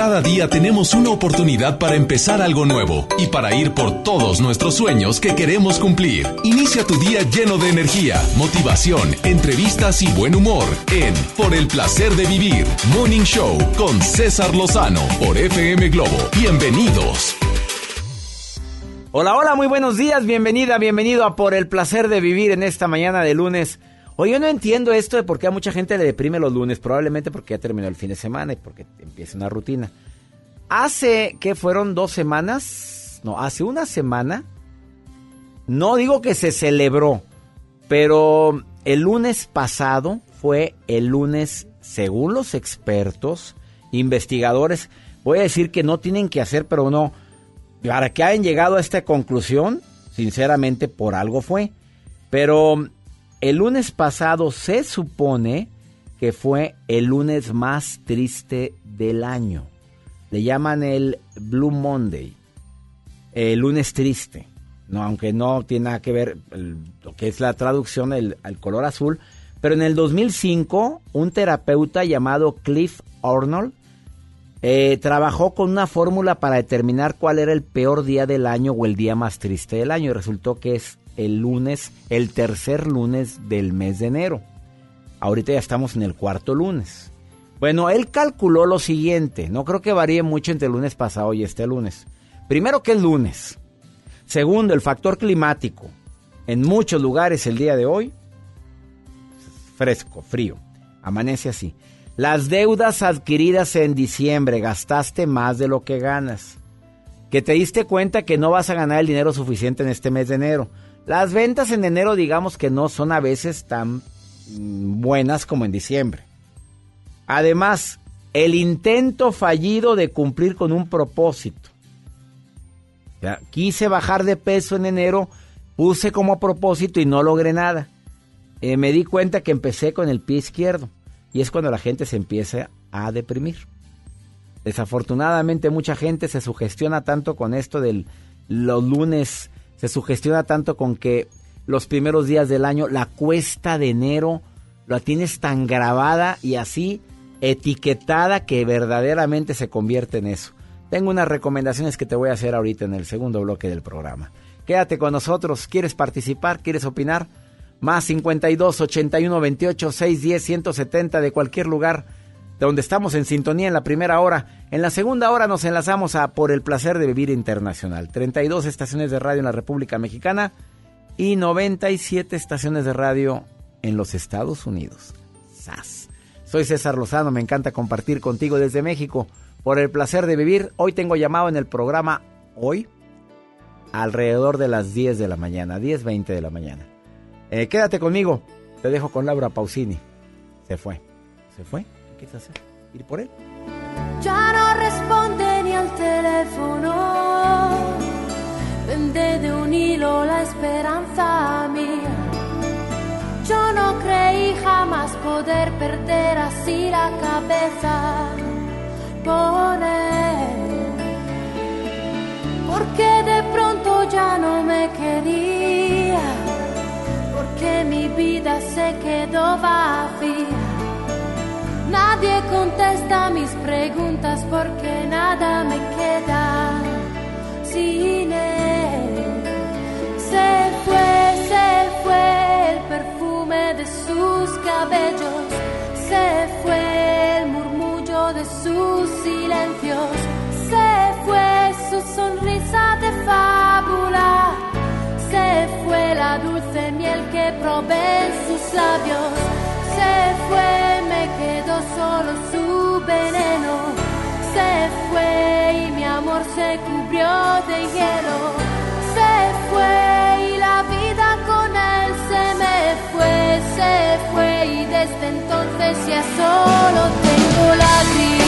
Cada día tenemos una oportunidad para empezar algo nuevo y para ir por todos nuestros sueños que queremos cumplir. Inicia tu día lleno de energía, motivación, entrevistas y buen humor en Por el placer de vivir, Morning Show con César Lozano por FM Globo. Bienvenidos. Hola, hola, muy buenos días, bienvenida, bienvenido a Por el placer de vivir en esta mañana de lunes. Hoy yo no entiendo esto de por qué a mucha gente le deprime los lunes, probablemente porque ya terminó el fin de semana y porque empieza una rutina. Hace, ¿qué fueron? ¿Dos semanas? No, hace una semana. No digo que se celebró, pero el lunes pasado fue el lunes, según los expertos, investigadores, voy a decir que no tienen que hacer, pero no, para que hayan llegado a esta conclusión, sinceramente por algo fue. Pero el lunes pasado se supone que fue el lunes más triste del año. Le llaman el Blue Monday, el lunes triste. No, aunque no tiene nada que ver lo que es la traducción el, al color azul. Pero en el 2005, un terapeuta llamado Cliff Arnold eh, trabajó con una fórmula para determinar cuál era el peor día del año o el día más triste del año. Y resultó que es el lunes, el tercer lunes del mes de enero. Ahorita ya estamos en el cuarto lunes. Bueno, él calculó lo siguiente. No creo que varíe mucho entre el lunes pasado y este lunes. Primero que el lunes. Segundo, el factor climático. En muchos lugares el día de hoy, fresco, frío. Amanece así. Las deudas adquiridas en diciembre, gastaste más de lo que ganas. Que te diste cuenta que no vas a ganar el dinero suficiente en este mes de enero. Las ventas en enero digamos que no son a veces tan buenas como en diciembre. Además, el intento fallido de cumplir con un propósito. quise bajar de peso en enero, puse como propósito y no logré nada. Eh, me di cuenta que empecé con el pie izquierdo y es cuando la gente se empieza a deprimir. Desafortunadamente mucha gente se sugestiona tanto con esto de los lunes se sugestiona tanto con que los primeros días del año, la cuesta de enero, la tienes tan grabada y así etiquetada que verdaderamente se convierte en eso. Tengo unas recomendaciones que te voy a hacer ahorita en el segundo bloque del programa. Quédate con nosotros. ¿Quieres participar? ¿Quieres opinar? Más 52 81 28 610 170 de cualquier lugar donde estamos en sintonía en la primera hora. En la segunda hora nos enlazamos a Por el Placer de Vivir Internacional. 32 estaciones de radio en la República Mexicana y 97 estaciones de radio en los Estados Unidos. ¡Sas! Soy César Lozano, me encanta compartir contigo desde México. Por el placer de vivir, hoy tengo llamado en el programa Hoy alrededor de las 10 de la mañana, 10.20 de la mañana. Eh, quédate conmigo, te dejo con Laura Pausini. Se fue, se fue hacer? ¿Ir por él? Ya no responde ni al teléfono. Vende de un hilo la esperanza mía. Yo no creí jamás poder perder así la cabeza por él. Porque de pronto ya no me quería. Porque mi vida se quedó vacía Nadie contesta mis preguntas porque nada me queda sin él. Se fue, se fue el perfume de sus cabellos, se fue el murmullo de sus silencios, se fue su sonrisa de fábula, se fue la dulce miel que probé en sus labios se fue, me quedó solo su veneno. Se fue y mi amor se cubrió de hielo. Se fue y la vida con él se me fue, se fue y desde entonces ya solo tengo lágrimas.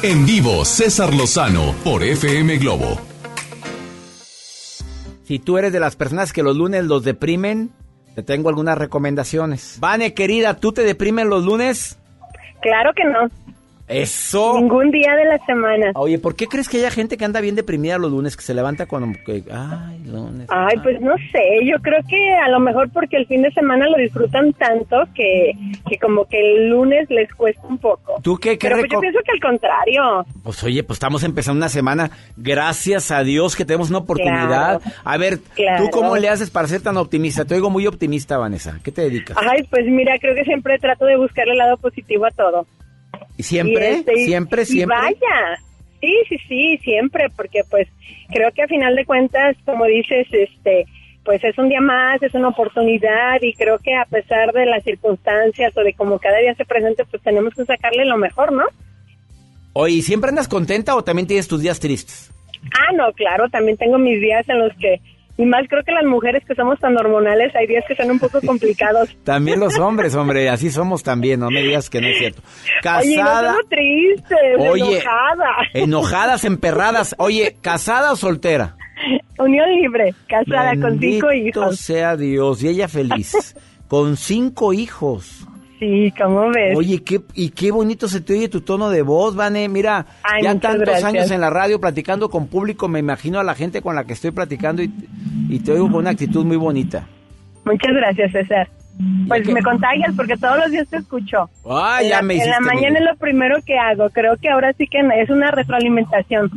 En vivo, César Lozano por FM Globo. Si tú eres de las personas que los lunes los deprimen, te tengo algunas recomendaciones. Vane, querida, ¿tú te deprimen los lunes? Claro que no. Eso. Ningún día de la semana. Oye, ¿por qué crees que haya gente que anda bien deprimida los lunes, que se levanta cuando... Que, ay, lunes. Ay, pues no sé, yo creo que a lo mejor porque el fin de semana lo disfrutan tanto que, que como que el lunes les cuesta un poco. ¿Tú qué, qué Pero pues yo pienso que al contrario. Pues oye, pues estamos empezando una semana. Gracias a Dios que tenemos una oportunidad. Claro, a ver, ¿tú cómo le haces para ser tan optimista? Te oigo muy optimista, Vanessa. ¿Qué te dedicas? Ay, pues mira, creo que siempre trato de buscarle el lado positivo a todo. ¿Y siempre? Y este, ¿Siempre? y ¿Siempre? vaya. Sí, sí, sí, siempre, porque pues creo que a final de cuentas, como dices, este, pues es un día más, es una oportunidad y creo que a pesar de las circunstancias o de como cada día se presente, pues tenemos que sacarle lo mejor, ¿no? Oye, ¿y ¿siempre andas contenta o también tienes tus días tristes? Ah, no, claro, también tengo mis días en los que, y más creo que las mujeres que somos tan hormonales, hay días que son un poco complicados. También los hombres, hombre, así somos también, no me digas que no es cierto. Oye, no Casada, triste, Oye. enojada. enojadas, emperradas. Oye, ¿casada o soltera? Unión libre, casada con cinco hijos. sea Dios, y ella feliz. Con cinco hijos. Sí, ¿cómo ves? Oye, qué, y qué bonito se te oye tu tono de voz, Vane. Mira, Ay, ya tantos gracias. años en la radio platicando con público, me imagino a la gente con la que estoy platicando y, y te oigo con una actitud muy bonita. Muchas gracias, César. Pues me contagias porque todos los días te escucho. En ya la, me En la mañana es lo primero que hago. Creo que ahora sí que es una retroalimentación.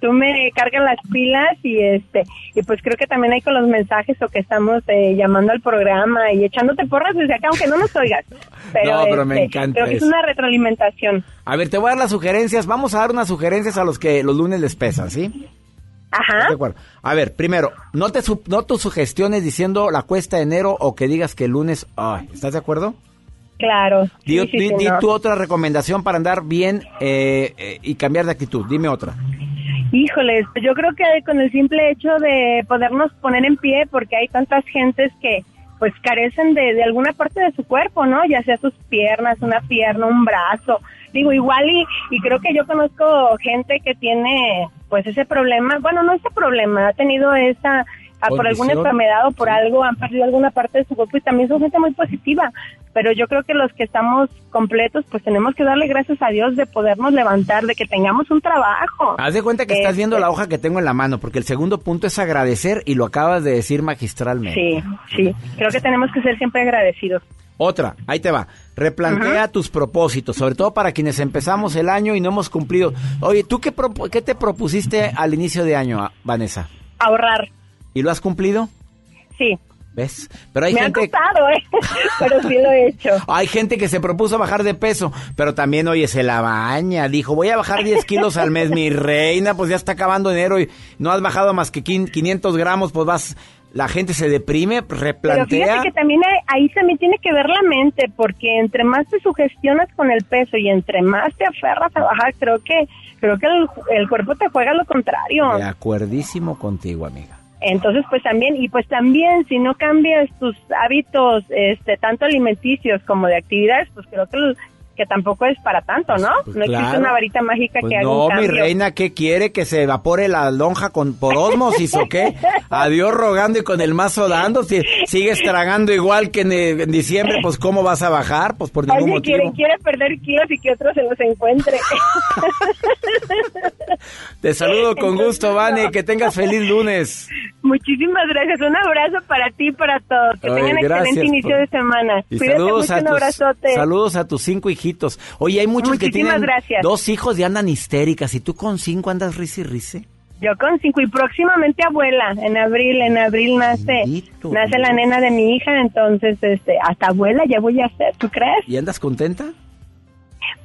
Tú me cargas las pilas y este y pues creo que también hay con los mensajes o que estamos eh, llamando al programa y echándote porras desde acá aunque no nos oigas. Pero, No, pero me este, encanta Creo que es una retroalimentación. A ver, te voy a dar las sugerencias. Vamos a dar unas sugerencias a los que los lunes les pesan, ¿sí? Ajá. De acuerdo. A ver, primero, no te su- no tus sugestiones diciendo la cuesta de enero o que digas que el lunes. Ay, ¿estás de acuerdo? Claro. Di, Sí, sí, di- sí, di no. tu otra recomendación para andar bien eh, eh, y cambiar de actitud. Dime otra. Híjoles, yo creo que con el simple hecho de podernos poner en pie, porque hay tantas gentes que pues carecen de, de alguna parte de su cuerpo, ¿no? Ya sea sus piernas, una pierna, un brazo. Digo, igual y, y creo que yo conozco gente que tiene pues ese problema, bueno, no ese problema, ha tenido esa, ah, por alguna enfermedad o por algo, han perdido alguna parte de su cuerpo y también son gente muy positiva. Pero yo creo que los que estamos completos, pues tenemos que darle gracias a Dios de podernos levantar, de que tengamos un trabajo. Haz de cuenta que estás Este, viendo la hoja que tengo en la mano, porque el segundo punto es agradecer y lo acabas de decir magistralmente. Sí, sí. Creo que tenemos que ser siempre agradecidos. Otra, ahí te va. Replantea tus propósitos, sobre todo para quienes empezamos el año y no hemos cumplido. Oye, ¿tú qué, qué te propusiste al inicio de año, Vanessa? Ahorrar, ¿Y lo has cumplido? sí. ¿Ves? Pero hay Me ha gente... costado, ¿eh? Pero sí lo he hecho. Hay gente que se propuso bajar de peso, pero también, oye, se la baña. Dijo, voy a bajar 10 kilos al mes, mi reina, pues ya está acabando enero y no has bajado más que quin- 500 gramos, pues vas... La gente se deprime, Pero replantea. fíjate que también hay- ahí también tiene que ver la mente, porque entre más te sugestionas con el peso y entre más te aferras a bajar, creo que creo que el, el cuerpo te juega lo contrario. De acuerdísimo contigo, amiga. Entonces, pues también, y pues también, si no cambias tus hábitos, este, tanto alimenticios como de actividades, pues creo que, que tampoco es para tanto, ¿no? Pues no existe claro. una varita mágica Pues que haga no, un mi reina, ¿qué quiere? ¿Que se evapore la lonja con, por osmosis o qué? Adiós rogando y con el mazo dando. Si sigues tragando igual que en, en diciembre, pues ¿cómo vas a bajar? Pues por ningún motivo. quiere, quiere perder kilos y que otro se los encuentre. Te saludo con Entonces, gusto, Vane. no. Que tengas feliz lunes. Muchísimas gracias. Un abrazo para ti y para todos. Que Ay, tengan gracias excelente inicio por- de semana. Y Cuídate saludos mucho, a, un tus, abrazote. saludos a tus cinco hijitos. Oye, hay muchos que Muchísimas tienen gracias. dos hijos y andan histéricas. ¿Y tú con cinco andas risi risi? Yo con cinco y próximamente abuela. En abril, en abril nace Bendito nace la nena de mi hija. Entonces, este, hasta abuela ya voy a ser. ¿Tú crees? ¿Y andas contenta?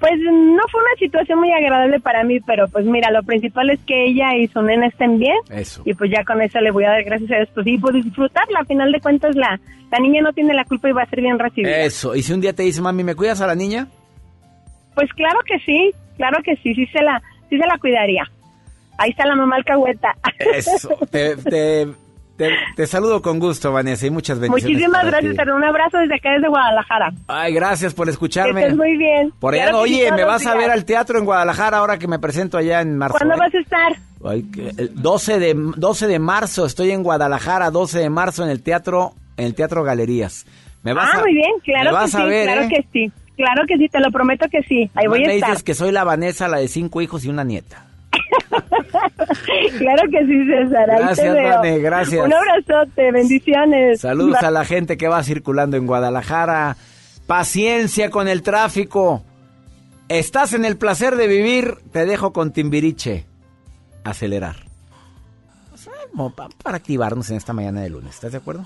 Pues no fue una situación muy agradable para mí, pero pues mira, lo principal es que ella y su nena estén bien. Eso. Y pues ya con eso le voy a dar gracias a Dios. Pues sí, pues disfrutarla. A final de cuentas, la, la niña no tiene la culpa y va a ser bien recibida. Eso. Y si un día te dice, mami, ¿me cuidas a la niña? Pues claro que sí, claro que sí, sí se la, sí se la cuidaría. Ahí está la mamá alcahueta. Eso. te, te, Te, saludo con gusto, Vanessa, y muchas bendiciones. Muchísimas gracias, ti. un abrazo desde acá, desde Guadalajara. Ay, gracias por escucharme. Que muy bien. Por allá, oye, me vas a ver al teatro en Guadalajara ahora que me presento allá en marzo. ¿Cuándo ¿eh? vas a estar? el 12 de, 12 de marzo, estoy en Guadalajara, 12 de marzo en el teatro, en el Teatro Galerías. Me vas ah, muy bien, claro que sí, claro ¿eh? que sí. Claro que sí, te lo prometo que sí. Ahí voy a estar. Me dices que soy la Vanessa, la de cinco hijos y una nieta. claro que sí, César. gracias, Vane, gracias. Un abrazote, bendiciones. Saludos a la gente que va circulando en Guadalajara. Paciencia con el tráfico. Estás en el placer de vivir, te dejo con Timbiriche. Acelerar. Para activarnos en esta mañana de lunes, ¿estás de acuerdo?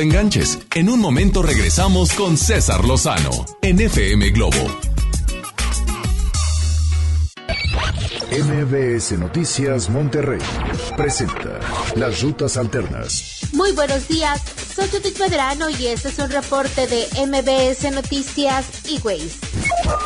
Enganches. En un momento regresamos con César Lozano en FM Globo. MBS Noticias Monterrey presenta Las Rutas Alternas. Muy buenos días, soy Judith Medrano y este es un reporte de MBS Noticias y Ways.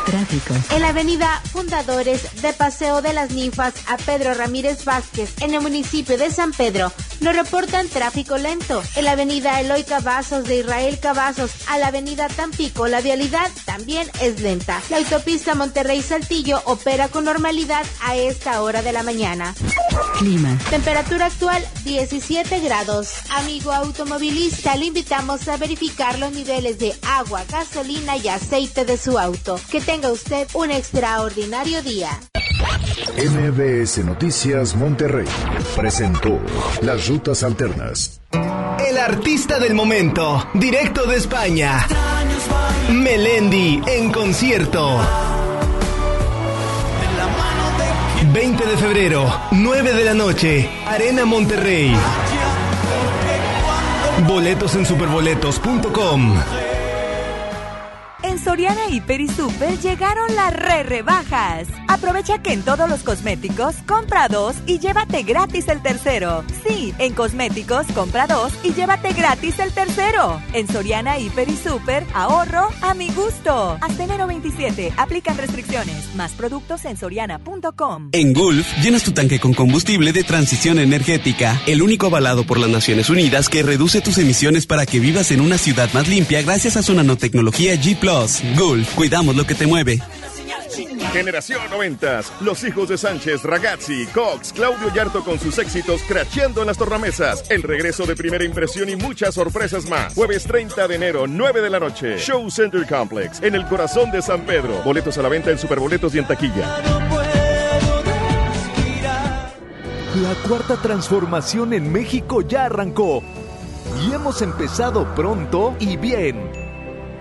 Tráfico. En la avenida Fundadores de Paseo de las Ninfas a Pedro Ramírez Vázquez, en el municipio de San Pedro, nos reportan tráfico lento. En la avenida Eloy Cavazos de Israel Cavazos a la avenida Tampico, la vialidad también es lenta. La autopista Monterrey Saltillo opera con normalidad a esta hora de la mañana. Clima. Temperatura actual 17 grados. Amigo automovilista, le invitamos a verificar los niveles de agua, gasolina y aceite de su auto. Que tenga usted un extraordinario día. MBS Noticias Monterrey presentó Las Rutas Alternas. El artista del momento, directo de España. Melendi en concierto. 20 de febrero, 9 de la noche, Arena Monterrey. Boletos en superboletos.com. Soriana Hiper y Super llegaron las re rebajas. Aprovecha que en todos los cosméticos compra dos y llévate gratis el tercero. Sí, en cosméticos compra dos y llévate gratis el tercero. En Soriana Hiper y Super, ahorro a mi gusto. Hasta enero 27, aplican restricciones. Más productos en soriana.com. En Gulf, llenas tu tanque con combustible de transición energética, el único avalado por las Naciones Unidas que reduce tus emisiones para que vivas en una ciudad más limpia gracias a su nanotecnología G ⁇ Gulf, cuidamos lo que te mueve. Generación 90. Los hijos de Sánchez, Ragazzi, Cox, Claudio Yarto con sus éxitos cracheando en las tornamesas. El regreso de primera impresión y muchas sorpresas más. Jueves 30 de enero, 9 de la noche. Show Center Complex, en el corazón de San Pedro. Boletos a la venta en Superboletos y en taquilla. La cuarta transformación en México ya arrancó. Y hemos empezado pronto y bien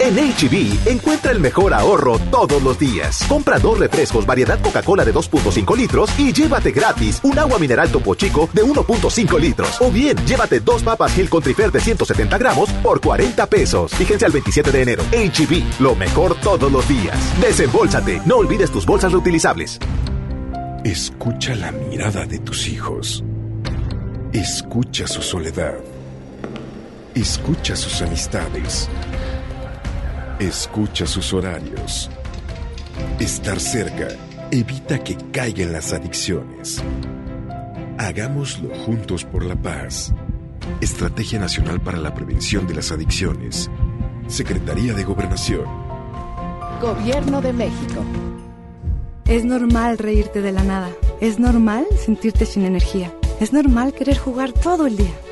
En HB, e encuentra el mejor ahorro todos los días. Compra dos refrescos variedad Coca-Cola de 2.5 litros y llévate gratis un agua mineral Topo Chico de 1.5 litros. O bien, llévate dos papas Hill Country de 170 gramos por 40 pesos. Fíjense al 27 de enero. HB, e lo mejor todos los días. Desembolsate, no olvides tus bolsas reutilizables. Escucha la mirada de tus hijos. Escucha su soledad. Escucha sus amistades. Escucha sus horarios. Estar cerca evita que caigan las adicciones. Hagámoslo juntos por la paz. Estrategia Nacional para la Prevención de las Adicciones. Secretaría de Gobernación. Gobierno de México. Es normal reírte de la nada. Es normal sentirte sin energía. Es normal querer jugar todo el día.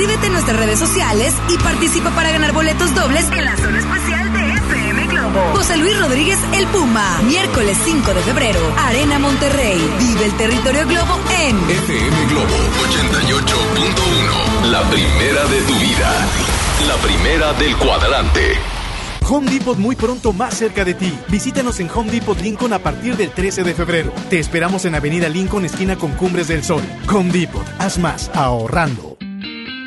Inscríbete en nuestras redes sociales y participa para ganar boletos dobles en la zona especial de FM Globo. José Luis Rodríguez El Puma, miércoles 5 de febrero, Arena Monterrey. Vive el territorio Globo en FM Globo 88.1. La primera de tu vida. La primera del cuadrante. Home Depot muy pronto más cerca de ti. Visítanos en Home Depot Lincoln a partir del 13 de febrero. Te esperamos en Avenida Lincoln, esquina con Cumbres del Sol. Home Depot, haz más ahorrando.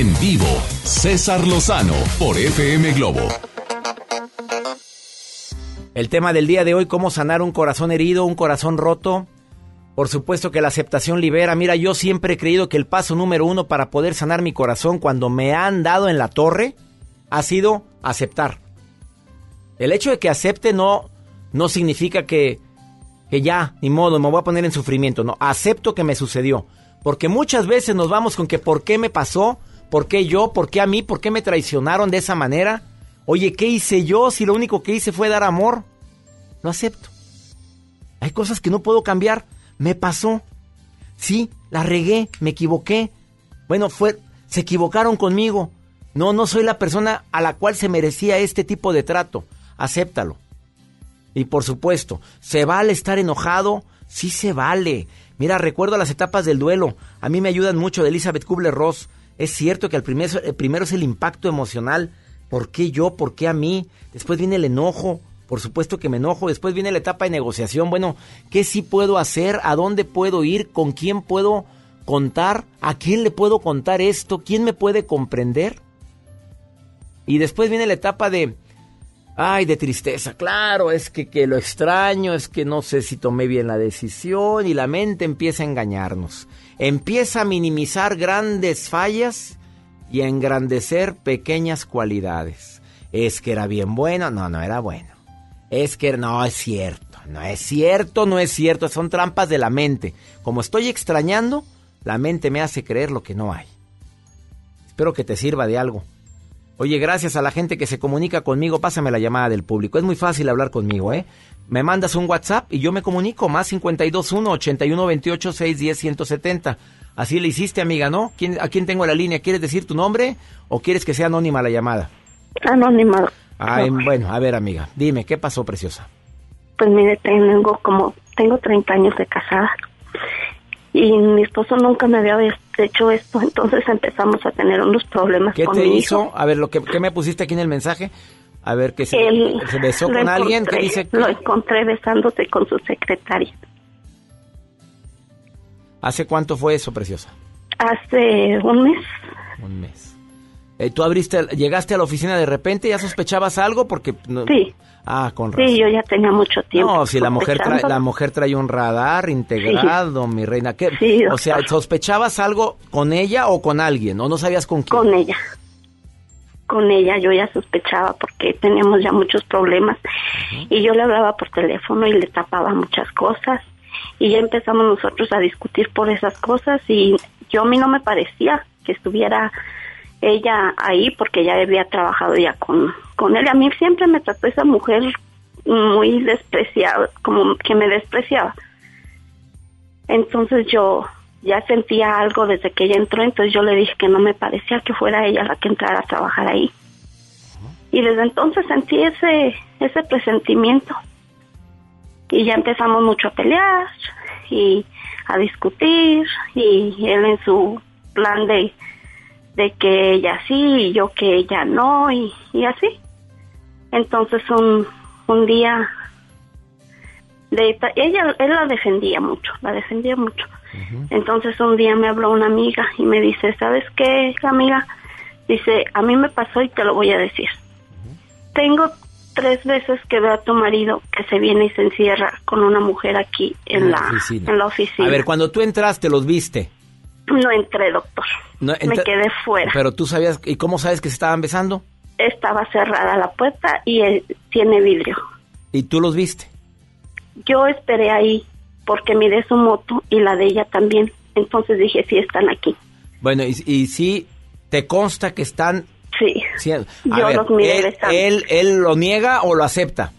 En vivo, César Lozano por FM Globo. El tema del día de hoy, cómo sanar un corazón herido, un corazón roto. Por supuesto que la aceptación libera. Mira, yo siempre he creído que el paso número uno para poder sanar mi corazón cuando me han dado en la torre ha sido aceptar. El hecho de que acepte no, no significa que, que ya, ni modo, me voy a poner en sufrimiento. No, acepto que me sucedió. Porque muchas veces nos vamos con que por qué me pasó, por qué yo, por qué a mí, por qué me traicionaron de esa manera. Oye, ¿qué hice yo si lo único que hice fue dar amor? Lo acepto. Hay cosas que no puedo cambiar. Me pasó. Sí, la regué, me equivoqué. Bueno, fue, se equivocaron conmigo. No, no soy la persona a la cual se merecía este tipo de trato. Acéptalo. Y por supuesto, ¿se vale estar enojado? Sí se vale. Mira, recuerdo las etapas del duelo. A mí me ayudan mucho de Elizabeth Kubler-Ross. Es cierto que primero, el primero es el impacto emocional. ¿Por qué yo? ¿Por qué a mí? Después viene el enojo. Por supuesto que me enojo. Después viene la etapa de negociación. Bueno, ¿qué sí puedo hacer? ¿A dónde puedo ir? ¿Con quién puedo contar? ¿A quién le puedo contar esto? ¿Quién me puede comprender? Y después viene la etapa de, ay, de tristeza. Claro, es que, que lo extraño, es que no sé si tomé bien la decisión y la mente empieza a engañarnos. Empieza a minimizar grandes fallas y a engrandecer pequeñas cualidades. Es que era bien bueno, no, no era bueno. Es que no es cierto, no es cierto, no es cierto, son trampas de la mente. Como estoy extrañando, la mente me hace creer lo que no hay. Espero que te sirva de algo. Oye, gracias a la gente que se comunica conmigo, pásame la llamada del público. Es muy fácil hablar conmigo, ¿eh? Me mandas un WhatsApp y yo me comunico, más 521 8128 610 170. Así le hiciste, amiga, ¿no? ¿Quién, ¿A quién tengo la línea? ¿Quieres decir tu nombre o quieres que sea anónima la llamada? Anónima. Ay, bueno, a ver, amiga, dime, ¿qué pasó, preciosa? Pues mire, tengo como, tengo 30 años de casada y mi esposo nunca me había hecho esto, entonces empezamos a tener unos problemas ¿Qué con te mi hizo? hijo. A ver, lo que ¿qué me pusiste aquí en el mensaje. A ver, que se, se besó con alguien. ¿Qué encontré- dice? Lo encontré besándose con su secretaria ¿Hace cuánto fue eso, preciosa? hace un mes. Un mes. Eh, ¿Tú abriste, llegaste a la oficina de repente y ya sospechabas algo? Porque no- Sí. Ah, con razón. Sí, yo ya tenía mucho tiempo. No, si la mujer, trae, la mujer trae un radar integrado, mi reina. ¿Qué? Sí, o sea, ¿sospechabas algo con ella o con alguien? ¿O no sabías con quién? Con ella. Con ella yo ya sospechaba porque teníamos ya muchos problemas y yo le hablaba por teléfono y le tapaba muchas cosas y ya empezamos nosotros a discutir por esas cosas y yo a mí no me parecía que estuviera ella ahí porque ya había trabajado ya con, con él. A mí siempre me trató esa mujer muy despreciada, como que me despreciaba. Entonces yo ya sentía algo desde que ella entró, entonces yo le dije que no me parecía que fuera ella la que entrara a trabajar ahí. Y desde entonces sentí ese, ese presentimiento. Y ya empezamos mucho a pelear y a discutir y él en su plan de, de que ella sí y yo que ella no y, y así. Entonces un, un día ella él la defendía mucho, la defendía mucho. Entonces un día me habló una amiga y me dice, ¿sabes qué, amiga? Dice, a mí me pasó y te lo voy a decir. Tengo tres veces que veo a tu marido que se viene y se encierra con una mujer aquí en, la, oficina. en la oficina. A ver, cuando tú entraste, ¿los viste? No entré, doctor. No, me quedé fuera. Pero tú sabías, ¿y cómo sabes que se estaban besando? Estaba cerrada la puerta y eh, tiene vidrio. ¿Y tú los viste? Yo esperé ahí porque miré su moto y la de ella también. Entonces dije, sí, están aquí. Bueno, y, y sí, ¿te consta que están... Sí. sí, a Yo ver, los miré él, él, ¿Él lo niega o lo acepta?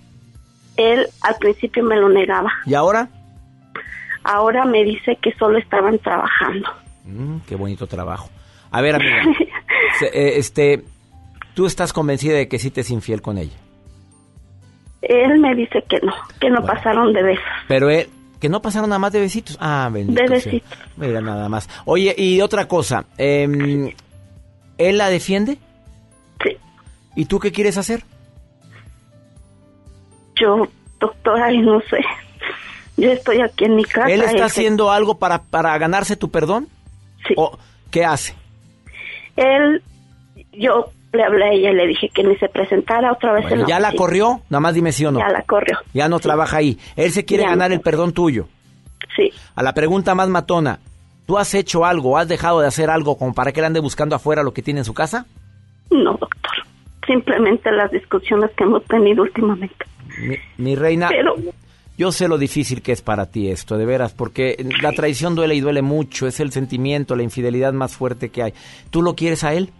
Él al principio me lo negaba. ¿Y ahora? Ahora me dice que solo estaban trabajando. Mm, qué bonito trabajo. A ver, amiga, eh, este, tú estás convencida de que sí te es infiel con ella. Él me dice que no, que no pasaron de besos. Pero él, que no pasaron nada más de besitos. Ah, bendito De sea. besitos. Mira, nada más. Oye, y otra cosa, em, ¿él la defiende? Sí. ¿Y tú qué quieres hacer? Yo, doctora, y no sé. Yo estoy aquí en mi casa. ¿Él está se- haciendo algo para, para ganarse tu perdón? Sí. ¿O qué hace? Él, yo le hablé a ella y le dije que ni se presentara otra vez en Bueno, ¿Ya la corrió? Nada más dime sí o no. Ya la corrió. Ya no trabaja ahí. Él se quiere Ya ganar no. el perdón tuyo. Sí. A la pregunta más matona, ¿tú has hecho algo, has dejado de hacer algo como para que él ande buscando afuera lo que tiene en su casa? No, doctor. Simplemente las discusiones que hemos tenido últimamente. Mi, mi reina, Pero yo sé lo difícil que es para ti esto, de veras, porque la traición duele y duele mucho, es el sentimiento, la infidelidad más fuerte que hay. ¿Tú lo quieres a él?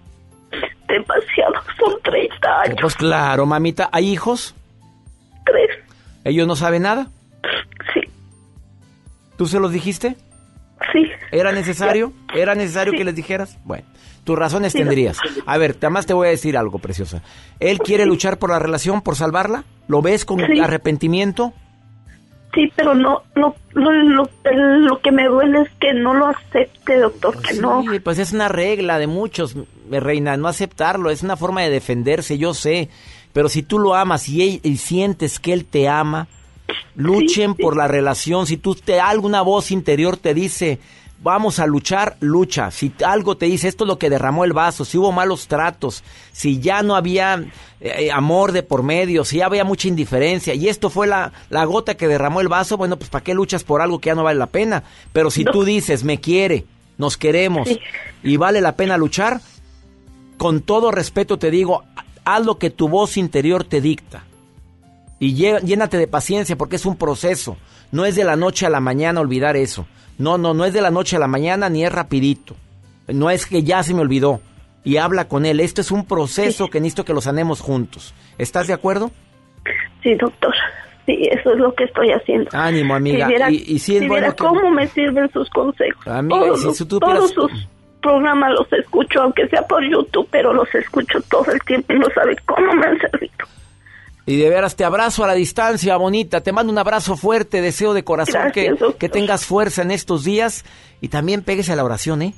Demasiado, son 30 años. Pues claro, mamita, ¿hay hijos? Tres. ¿Ellos no saben nada? Sí. ¿Tú se los dijiste? Sí. ¿Era necesario? ¿Era necesario que les dijeras? Bueno, tus razones Sí, tendrías. A ver, además te voy a decir algo, preciosa. ¿Él quiere luchar por la relación, por salvarla? ¿Lo ves con arrepentimiento? Sí, pero no, no, lo, lo, que me duele es que no lo acepte, doctor, que no. Pues es una regla de muchos, reina, no aceptarlo, es una forma de defenderse, yo sé. Pero si tú lo amas y, él- y sientes que él te ama, luchen por la relación. Si tú te alguna voz interior te dice, vamos a luchar, lucha. Si algo te dice, esto es lo que derramó el vaso, si hubo malos tratos, si ya no había eh, amor de por medio, si ya había mucha indiferencia y esto fue la, la gota que derramó el vaso, bueno, pues ¿para qué luchas por algo que ya no vale la pena? Pero si tú dices, me quiere, nos queremos y vale la pena luchar, con todo respeto te digo, haz lo que tu voz interior te dicta. Y llénate de paciencia porque es un proceso. No es de la noche a la mañana olvidar eso. No, no, no es de la noche a la mañana ni es rapidito. No es que ya se me olvidó. Y habla con él. Esto es un proceso que necesito que lo sanemos juntos. ¿Estás de acuerdo? Sí, doctor. Sí, eso es lo que estoy haciendo. Ánimo, amiga. Si viera, y, y sí es si bueno viera que- cómo me sirven sus consejos. Amiga, si supieras- todos sus programas los escucho, aunque sea por YouTube, pero los escucho todo el tiempo y no sabe cómo me han servido. Y de veras te abrazo a la distancia, bonita. Te mando un abrazo fuerte, deseo de corazón Gracias, que, que tengas fuerza en estos días. Y también péguese a la oración, ¿eh?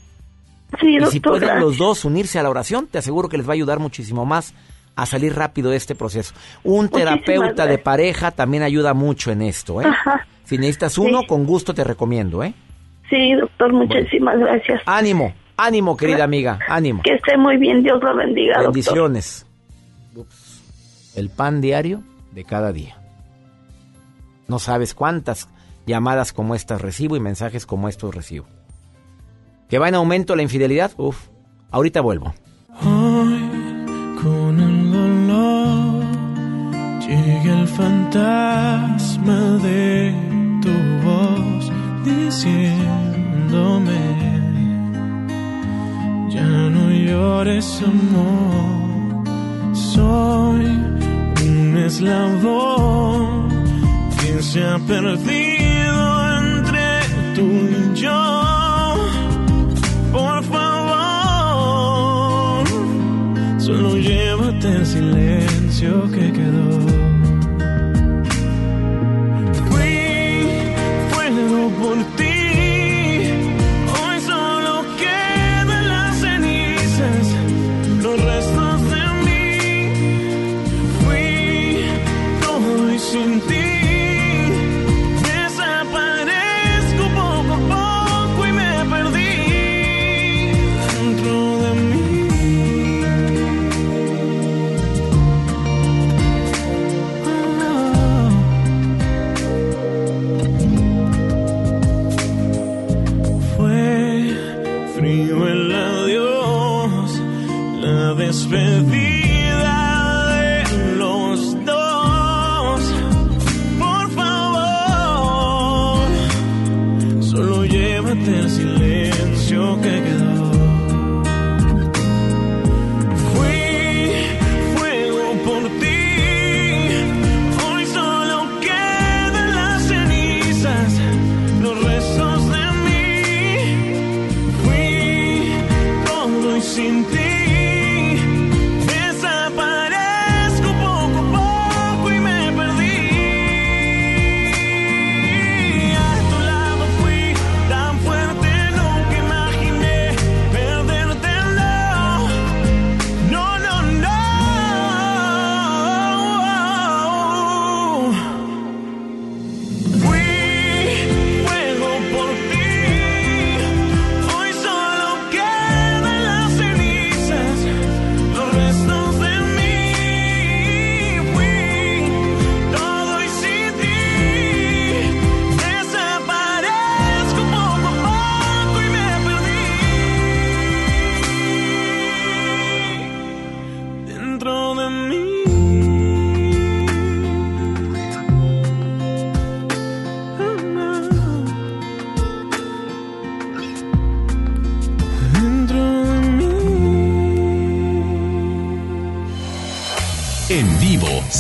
Sí, y si pueden los dos unirse a la oración, te aseguro que les va a ayudar muchísimo más a salir rápido de este proceso. Un Muchísimas terapeuta de pareja también ayuda mucho en esto, ¿eh? Ajá. Si necesitas uno, Sí. con gusto te recomiendo, ¿eh? Sí, doctor, muchísimas gracias. Ánimo, ánimo, querida amiga, ánimo. Que esté muy bien, Dios lo bendiga. Bendiciones. Ups. El pan diario de cada día. No sabes cuántas llamadas como estas recibo y mensajes como estos recibo. ¿Que va en aumento la infidelidad? Uf, ahorita vuelvo. Con el dolor llega el fantasma de tu voz diciéndome ya no llores amor. Soy un eslabón. Que se ha perdido entre tú y yo. Por favor Solo llévate el silencio que quedó.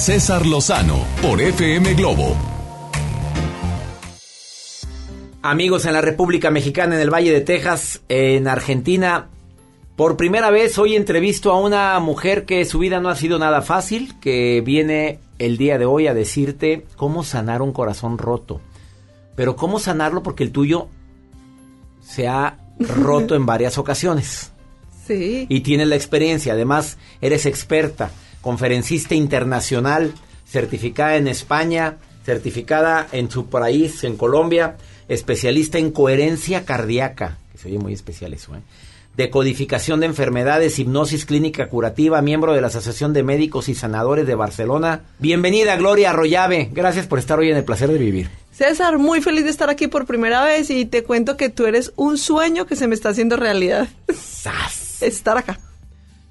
César Lozano por FM Globo. Amigos en la República Mexicana, en el Valle de Texas, en Argentina, por primera vez hoy entrevisto a una mujer que su vida no ha sido nada fácil, que viene el día de hoy a decirte cómo sanar un corazón roto. Pero cómo sanarlo porque el tuyo se ha roto en varias ocasiones. Sí. Y tienes la experiencia, además eres experta, conferencista internacional, certificada en España, certificada en su país, en Colombia, especialista en coherencia cardíaca, que se oye muy especial eso, ¿eh? de codificación de enfermedades, hipnosis clínica curativa, miembro de la Asociación de Médicos y Sanadores de Barcelona. Bienvenida, Gloria Arroyave. Gracias por estar hoy en el placer de vivir. César, muy feliz de estar aquí por primera vez y te cuento que tú eres un sueño que se me está haciendo realidad. estar acá.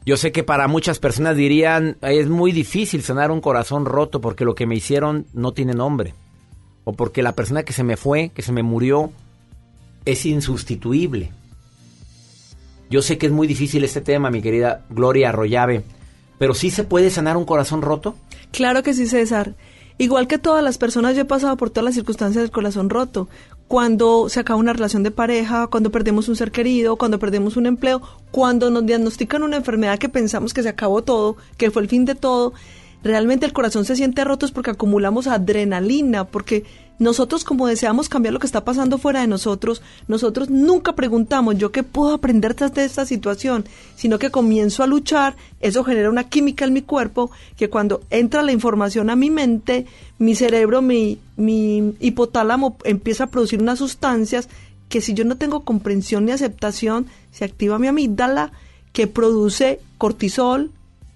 Yo sé que para muchas personas dirían, es muy difícil sanar un corazón roto porque lo que me hicieron no tiene nombre. O porque la persona que se me fue, que se me murió, es insustituible. Yo sé que es muy difícil este tema, mi querida Gloria Arroyave, pero ¿sí se puede sanar un corazón roto? Claro que sí, César. Igual que todas las personas, yo he pasado por todas las circunstancias del corazón roto. Cuando se acaba una relación de pareja, cuando perdemos un ser querido, cuando perdemos un empleo, cuando nos diagnostican una enfermedad que pensamos que se acabó todo, que fue el fin de todo, realmente el corazón se siente roto es porque acumulamos adrenalina, porque nosotros como deseamos cambiar lo que está pasando fuera de nosotros, nosotros nunca preguntamos yo qué puedo aprender de esta situación, sino que comienzo a luchar, eso genera una química en mi cuerpo que cuando entra la información a mi mente, mi cerebro, mi, mi hipotálamo empieza a producir unas sustancias que si yo no tengo comprensión ni aceptación, se activa mi amígdala que produce cortisol,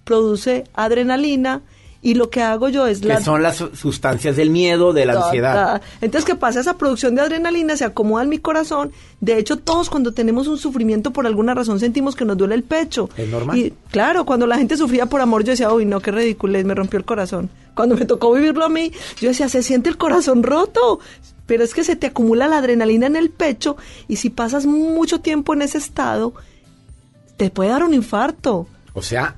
produce adrenalina, y lo que hago yo es... Que son las sustancias del miedo, de la ansiedad. Entonces, ¿qué pasa? Esa producción de adrenalina se acomoda en mi corazón. De hecho, todos cuando tenemos un sufrimiento por alguna razón sentimos que nos duele el pecho. ¿Es normal? Y claro, cuando la gente sufría por amor, yo decía, uy, no, qué ridículo, me rompió el corazón. Cuando me tocó vivirlo a mí, yo decía, se siente el corazón roto. Pero es que se te acumula la adrenalina en el pecho y si pasas mucho tiempo en ese estado, te puede dar un infarto. O sea,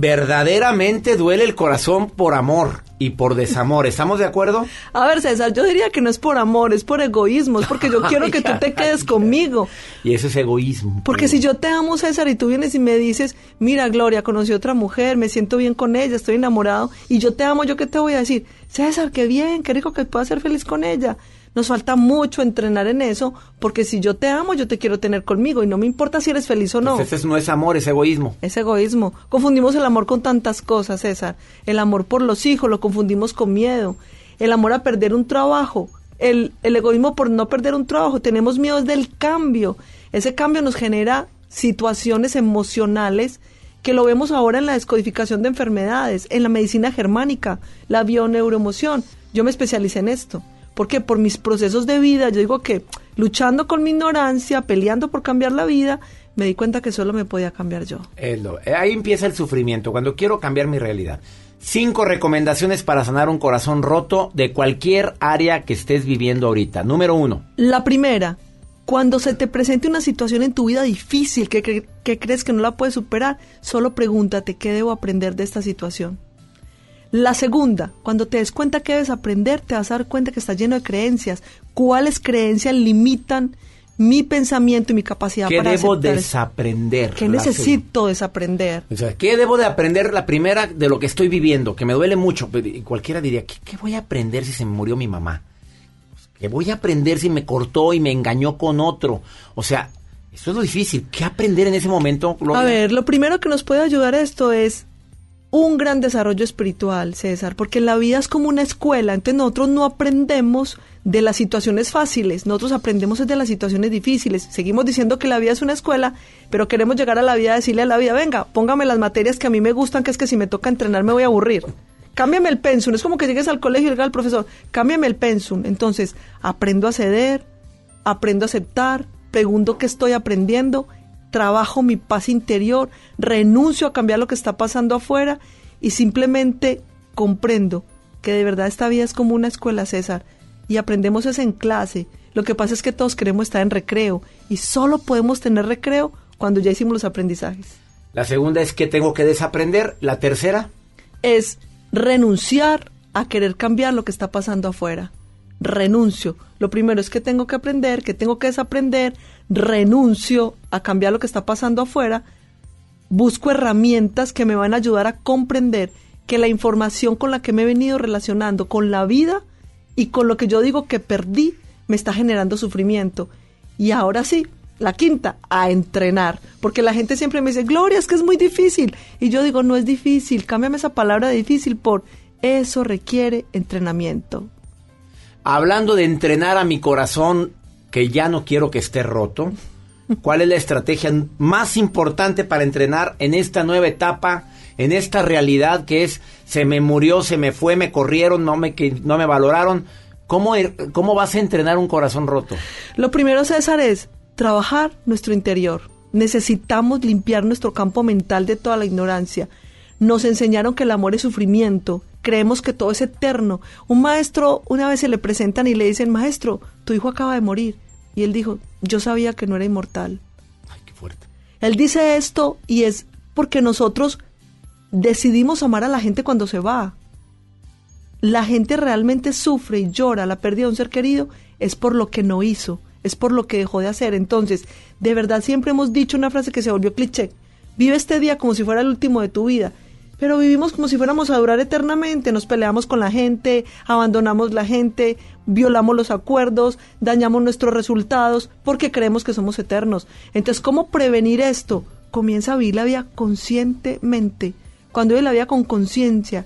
verdaderamente duele el corazón por amor y por desamor. ¿Estamos de acuerdo? A ver, César, yo diría que no es por amor, es por egoísmo, es porque yo quiero que tú te quedes conmigo. Y eso es egoísmo. Porque si yo te amo, César, y tú vienes y me dices, mira, Gloria, conocí a otra mujer, me siento bien con ella, estoy enamorado, y yo te amo, ¿yo qué te voy a decir? César, qué bien, qué rico que puedas ser feliz con ella. Nos falta mucho entrenar en eso, porque si yo te amo, yo te quiero tener conmigo y no me importa si eres feliz o no. Pues ese no es amor, es egoísmo. Es egoísmo. Confundimos el amor con tantas cosas, César. El amor por los hijos lo confundimos con miedo. El amor a perder un trabajo. El, el egoísmo por no perder un trabajo. Tenemos miedo del cambio. Ese cambio nos genera situaciones emocionales que lo vemos ahora en la descodificación de enfermedades, en la medicina germánica, la bioneuroemoción. Yo me especialicé en esto porque por mis procesos de vida, yo digo que luchando con mi ignorancia, peleando por cambiar la vida, me di cuenta que solo me podía cambiar yo. ahí empieza el sufrimiento, cuando quiero cambiar mi realidad. Cinco recomendaciones para sanar un corazón roto de cualquier área que estés viviendo ahorita. Número uno. La primera, cuando se te presente una situación en tu vida difícil que, que crees que no la puedes superar, solo pregúntate qué debo aprender de esta situación. La segunda, cuando te des cuenta que debes aprender, te vas a dar cuenta que está lleno de creencias. ¿Cuáles creencias limitan mi pensamiento y mi capacidad ¿Qué para debo desaprender? ¿Qué necesito desaprender? O sea, ¿qué debo de aprender? La primera de lo que estoy viviendo, que me duele mucho. Cualquiera diría, ¿qué, voy a aprender si se me murió mi mamá? ¿Qué voy a aprender si me cortó y me engañó con otro? O sea, eso es lo difícil. ¿Qué aprender en ese momento? A ver, lo primero que nos puede ayudar a esto es un gran desarrollo espiritual, César, porque la vida es como una escuela, entonces nosotros no aprendemos de las situaciones fáciles, nosotros aprendemos de las situaciones difíciles. Seguimos diciendo que la vida es una escuela, pero queremos llegar a la vida y decirle a la vida, venga, póngame las materias que a mí me gustan, que es que si me toca entrenar me voy a aburrir. Cámbiame el pensum, es como que llegues al colegio y diga al profesor, cámbiame el pensum. Entonces, aprendo a ceder, aprendo a aceptar, pregunto qué estoy aprendiendo trabajo mi paz interior, renuncio a cambiar lo que está pasando afuera y simplemente comprendo que de verdad esta vida es como una escuela, César, y aprendemos eso en clase. Lo que pasa es que todos queremos estar en recreo y solo podemos tener recreo cuando ya hicimos los aprendizajes. La segunda es que tengo que desaprender. La tercera. es renunciar a querer cambiar lo que está pasando afuera. Renuncio. Lo primero es que tengo que aprender, que tengo que desaprender, renuncio a cambiar lo que está pasando afuera, busco herramientas que me van a ayudar a comprender que la información con la que me he venido relacionando con la vida y con lo que yo digo que perdí me está generando sufrimiento. Y ahora sí, la quinta, a entrenar. Porque la gente siempre me dice, Gloria, es que es muy difícil. Y yo digo, no es difícil, cámbiame esa palabra difícil por eso requiere entrenamiento. Hablando de entrenar a mi corazón, que ya no quiero que esté roto, ¿cuál es la estrategia más importante para entrenar en esta nueva etapa, en esta realidad que es se me murió, se me fue, me corrieron, no me, no me valoraron? ¿Cómo, er- ¿Cómo vas a entrenar un corazón roto? Lo primero, César, es trabajar nuestro interior. Necesitamos limpiar nuestro campo mental de toda la ignorancia. Nos enseñaron que el amor es sufrimiento. Creemos que todo es eterno. Un maestro, una vez se le presentan y le dicen, maestro, tu hijo acaba de morir. Y él dijo, yo sabía que no era inmortal. Ay, qué fuerte. Él dice esto y es porque nosotros decidimos amar a la gente cuando se va. La gente realmente sufre y llora la pérdida de un ser querido es por lo que no hizo, es por lo que dejó de hacer. Entonces, de verdad siempre hemos dicho una frase que se volvió cliché. Vive este día como si fuera el último de tu vida. Pero vivimos como si fuéramos a durar eternamente, nos peleamos con la gente, abandonamos la gente, violamos los acuerdos, dañamos nuestros resultados porque creemos que somos eternos. Entonces, ¿cómo prevenir esto? Comienza a vivir la vida conscientemente. Cuando vive la vida con conciencia,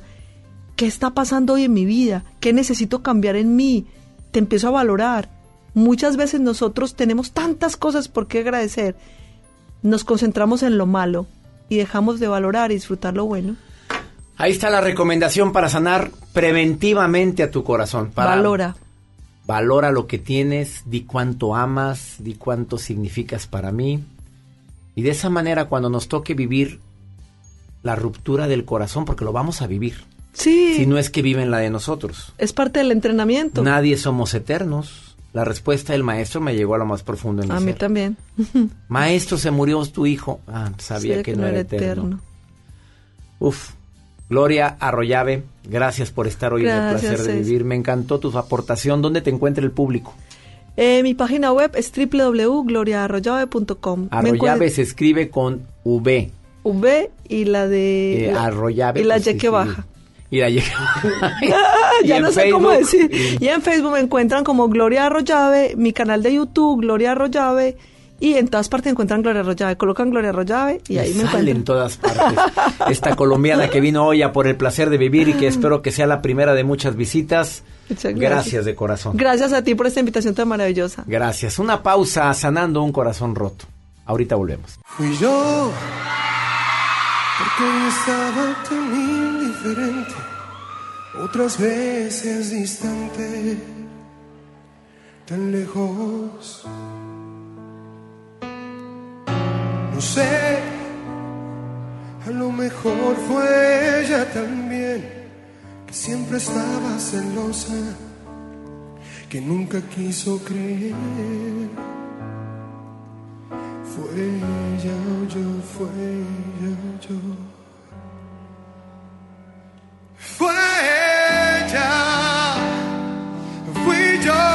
¿qué está pasando hoy en mi vida? ¿Qué necesito cambiar en mí? Te empiezo a valorar. Muchas veces nosotros tenemos tantas cosas por qué agradecer. Nos concentramos en lo malo y dejamos de valorar y disfrutar lo bueno. Ahí está la recomendación para sanar preventivamente a tu corazón. Para Valora. Valora lo que tienes, di cuánto amas, di cuánto significas para mí. Y de esa manera, cuando nos toque vivir la ruptura del corazón, porque lo vamos a vivir, Sí, si no es que viven la de nosotros. es parte del entrenamiento. Nadie somos eternos. La respuesta del maestro me llegó a lo más profundo en mi a mí ser. también. Maestro, se murió tu hijo. Ah, sabía que, no era eterno. eterno. Uf. Gloria Arroyave, gracias por estar hoy en el Gracias, placer de vivir. Me encantó tu aportación. ¿Dónde te encuentra el público? Eh, mi página web es www.gloriaarroyave.com. Arroyave se escribe con V. V y la de... Eh, la- Arroyave. Y la pues, Y que baja. Y la Y. Y ya en no sé cómo decir. Y en Facebook me encuentran como Gloria Arroyave, mi canal de YouTube, Gloria Arroyave, y en todas partes encuentran Gloria Arroyave. Colocan Gloria Arroyave y ahí me sale en encuentran. todas partes. Esta colombiana que vino hoy a por el placer de vivir y que espero que sea la primera de muchas visitas. Muchas Gracias de corazón. Gracias a ti por esta invitación tan maravillosa. Gracias. Una pausa sanando un corazón roto. Ahorita volvemos. Fui yo, porque estaba otras veces distante, tan lejos. No sé, a lo mejor fue ella también, que siempre estaba celosa, que nunca quiso creer. Fue ella yo, fue ella yo. Fue ella, fui yo.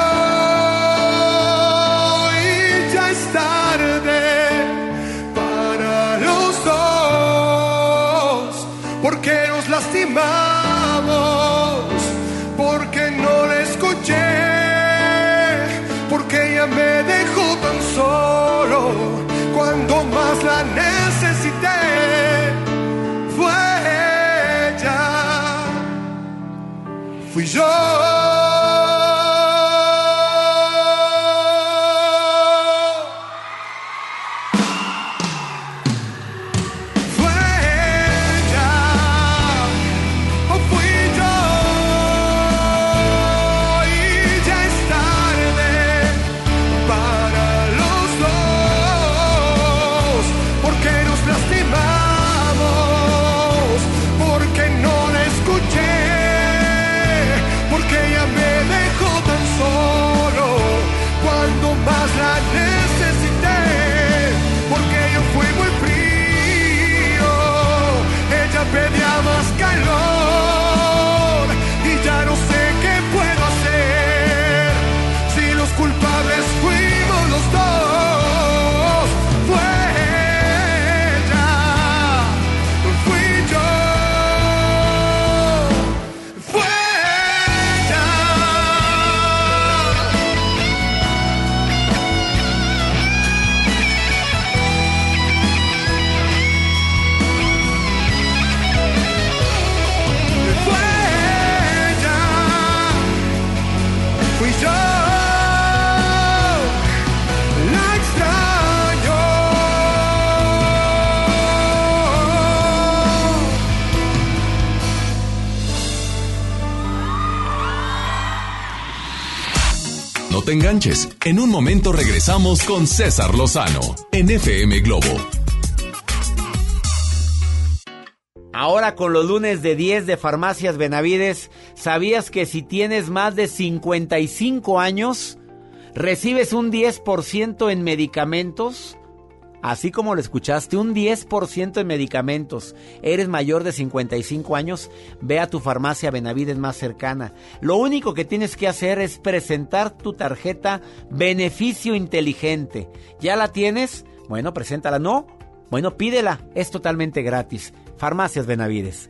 Fui enganches. En un momento regresamos con César Lozano en FM Globo. Ahora con los lunes de 10 de Farmacias Benavides, ¿sabías que si tienes más de 55 años, recibes un 10% en medicamentos? Así como lo escuchaste, un 10% en medicamentos. Eres mayor de 55 años, ve a tu farmacia Benavides más cercana. Lo único que tienes que hacer es presentar tu tarjeta Beneficio Inteligente. ¿Ya la tienes? Bueno, preséntala. ¿No? Bueno, pídela. Es totalmente gratis. Farmacias Benavides.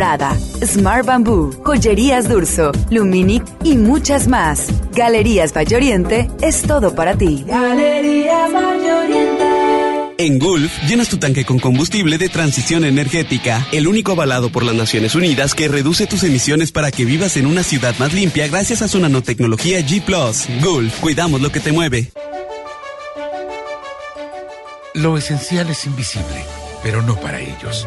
Prada, Smart Bamboo, Joyerías Durso, Luminic y muchas más. Galerías Valle Oriente es todo para ti. Galerías Valle Oriente. En Gulf, llenas tu tanque con combustible de transición energética, el único avalado por las Naciones Unidas que reduce tus emisiones para que vivas en una ciudad más limpia gracias a su nanotecnología G ⁇ Gulf, cuidamos lo que te mueve. Lo esencial es invisible, pero no para ellos.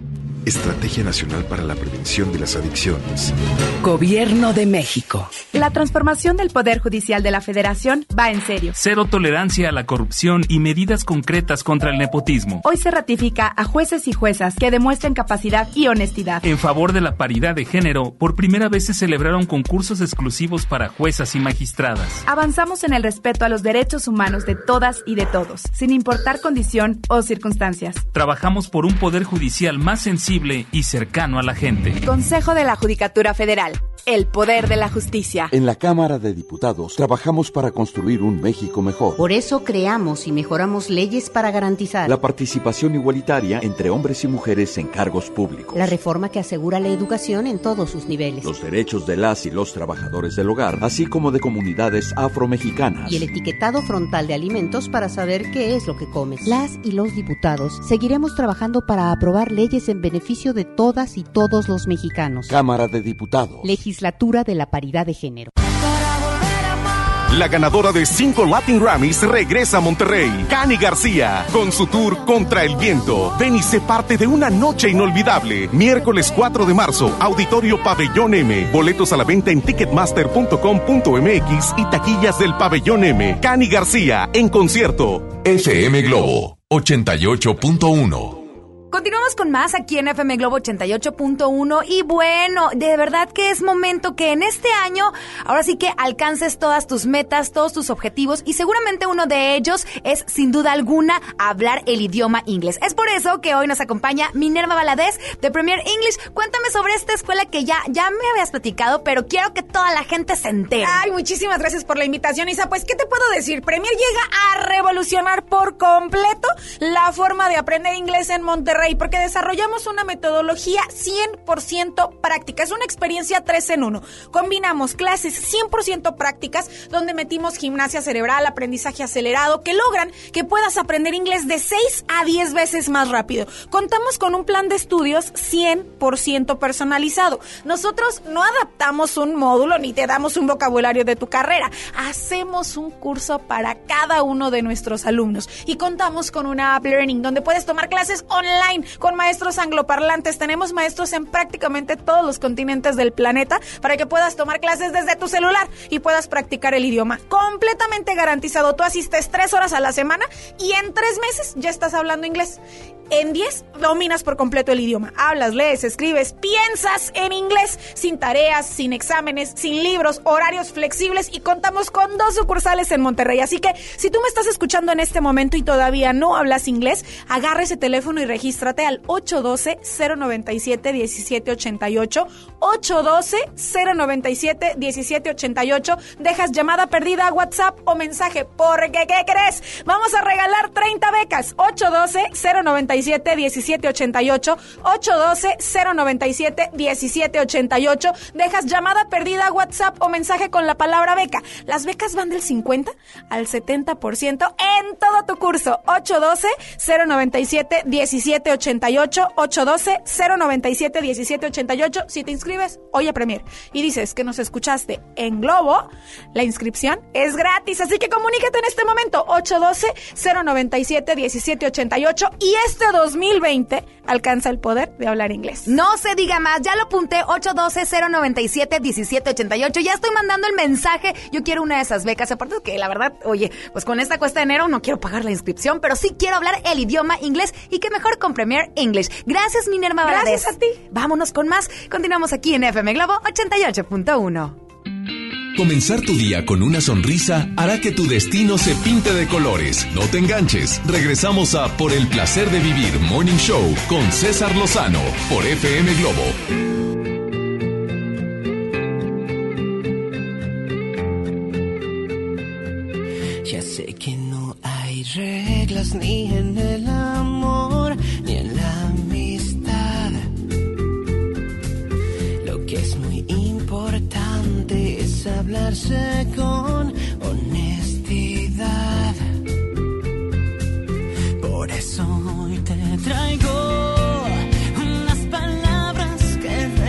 Estrategia Nacional para la Prevención de las Adicciones. Gobierno de México. La transformación del Poder Judicial de la Federación va en serio. Cero tolerancia a la corrupción y medidas concretas contra el nepotismo. Hoy se ratifica a jueces y juezas que demuestren capacidad y honestidad. En favor de la paridad de género, por primera vez se celebraron concursos exclusivos para juezas y magistradas. Avanzamos en el respeto a los derechos humanos de todas y de todos, sin importar condición o circunstancias. Trabajamos por un Poder Judicial más y cercano a la gente. Consejo de la Judicatura Federal. El poder de la justicia. En la Cámara de Diputados trabajamos para construir un México mejor. Por eso creamos y mejoramos leyes para garantizar la participación igualitaria entre hombres y mujeres en cargos públicos. La reforma que asegura la educación en todos sus niveles. Los derechos de las y los trabajadores del hogar, así como de comunidades afromexicanas. Y el etiquetado frontal de alimentos para saber qué es lo que comes. Las y los diputados seguiremos trabajando para aprobar leyes en beneficio de todas y todos los mexicanos. Cámara de Diputados. Legislatura de la Paridad de Género. La ganadora de cinco Latin Grammys regresa a Monterrey, Cani García, con su tour Contra el Viento. Ven y sé parte de una noche inolvidable. Miércoles 4 de marzo, Auditorio Pabellón M. Boletos a la venta en ticketmaster.com.mx y taquillas del Pabellón M. Cani García, en concierto. FM Globo 88.1 Continuamos con más aquí en FM Globo 88.1 y bueno, de verdad que es momento que en este año ahora sí que alcances todas tus metas, todos tus objetivos y seguramente uno de ellos es sin duda alguna hablar el idioma inglés. Es por eso que hoy nos acompaña Minerva Valadez de Premier English. Cuéntame sobre esta escuela que ya, ya me habías platicado, pero quiero que toda la gente se entere. Ay, muchísimas gracias por la invitación, Isa. Pues, ¿qué te puedo decir? Premier llega a revolucionar por completo la forma de aprender inglés en Monterrey Porque desarrollamos una metodología 100% práctica. Es una experiencia 3 en 1. Combinamos clases 100% prácticas donde metimos gimnasia cerebral, aprendizaje acelerado que logran que puedas aprender inglés de 6 a 10 veces más rápido. Contamos con un plan de estudios 100% personalizado. Nosotros no adaptamos un módulo ni te damos un vocabulario de tu carrera. Hacemos un curso para cada uno de nuestros alumnos y contamos con una app learning donde puedes tomar clases online con maestros angloparlantes. Tenemos maestros en prácticamente todos los continentes del planeta para que puedas tomar clases desde tu celular y puedas practicar el idioma. Completamente garantizado. Tú asistes tres horas a la semana y en tres meses ya estás hablando inglés. En 10 dominas por completo el idioma. Hablas, lees, escribes, piensas en inglés, sin tareas, sin exámenes, sin libros, horarios flexibles y contamos con dos sucursales en Monterrey. Así que si tú me estás escuchando en este momento y todavía no hablas inglés, agarra ese teléfono y regístrate al 812-097-1788. 812-097-1788. Dejas llamada perdida WhatsApp o mensaje. Porque, ¿qué crees? Vamos a regalar 30 becas. 812-097-1788. 812-097-1788. Dejas llamada perdida WhatsApp o mensaje con la palabra beca. Las becas van del 50 al 70% en todo tu curso. 812-097-1788. 812-097-1788. Si te inscribes hoy a Premier y dices que nos escuchaste en Globo, la inscripción es gratis. Así que comunícate en este momento. 812-097-1788. Y este 2020 alcanza el poder de hablar inglés. No se diga más, ya lo apunté, 812-097-1788. Ya estoy mandando el mensaje. Yo quiero una de esas becas. Aparte que la verdad, oye, pues con esta cuesta de enero no quiero pagar la inscripción, pero sí quiero hablar el idioma inglés y que mejor con Premier English. Gracias, Minerva Gracias Valadez. a ti. Vámonos con más. Continuamos aquí en FM Globo 88.1. Comenzar tu día con una sonrisa hará que tu destino se pinte de colores. No te enganches. Regresamos a Por el placer de vivir Morning Show con César Lozano por FM Globo. Ya sé que no hay reglas ni en el amor es hablarse con honestidad. Por eso hoy te traigo unas palabras que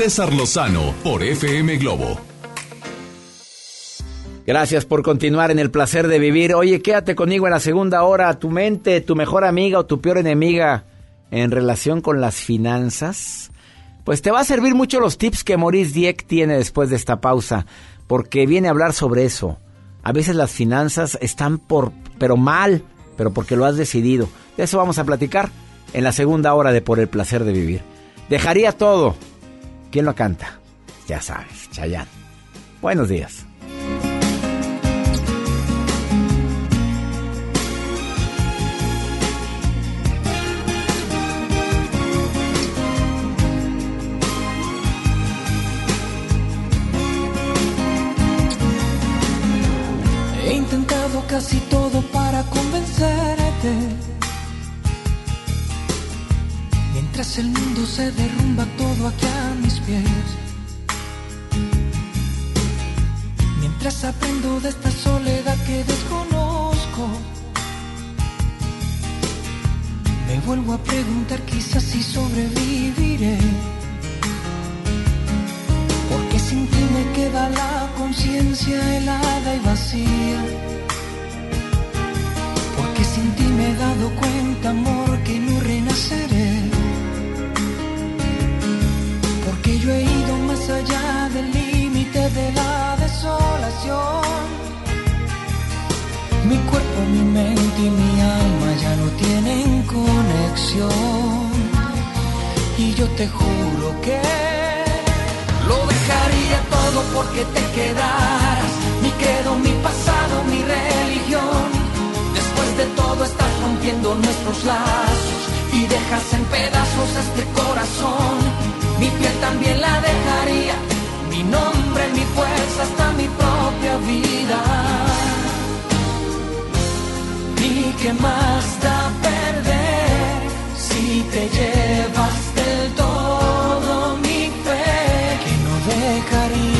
César Lozano por FM Globo. Gracias por continuar en el placer de vivir. Oye, quédate conmigo en la segunda hora. Tu mente, tu mejor amiga o tu peor enemiga en relación con las finanzas. Pues te va a servir mucho los tips que Maurice Dieck tiene después de esta pausa, porque viene a hablar sobre eso. A veces las finanzas están por, pero mal, pero porque lo has decidido. De eso vamos a platicar en la segunda hora de Por el placer de vivir. Dejaría todo. ¿Quién lo canta? Ya sabes, Chayán. Buenos días. He intentado casi todo para convencerte. Mientras el mundo se derrumba todo aquí a mis Mientras aprendo de esta soledad que desconozco. Me vuelvo a preguntar quizás si sobreviviré. Porque sin ti me queda la conciencia helada y vacía. Porque sin ti me he dado cuenta, amor, allá del límite de la desolación. Mi cuerpo, mi mente y mi alma ya no tienen conexión. Y yo te juro que lo dejaría todo porque te quedaras. Mi credo, mi pasado, mi religión. Después de todo estás rompiendo nuestros lazos y dejas en pedazos este corazón. Mi piel también la dejaría. Mi nombre, mi fuerza, hasta mi propia vida. ¿Y qué más da perder si te llevas del todo mi fe que no dejaría?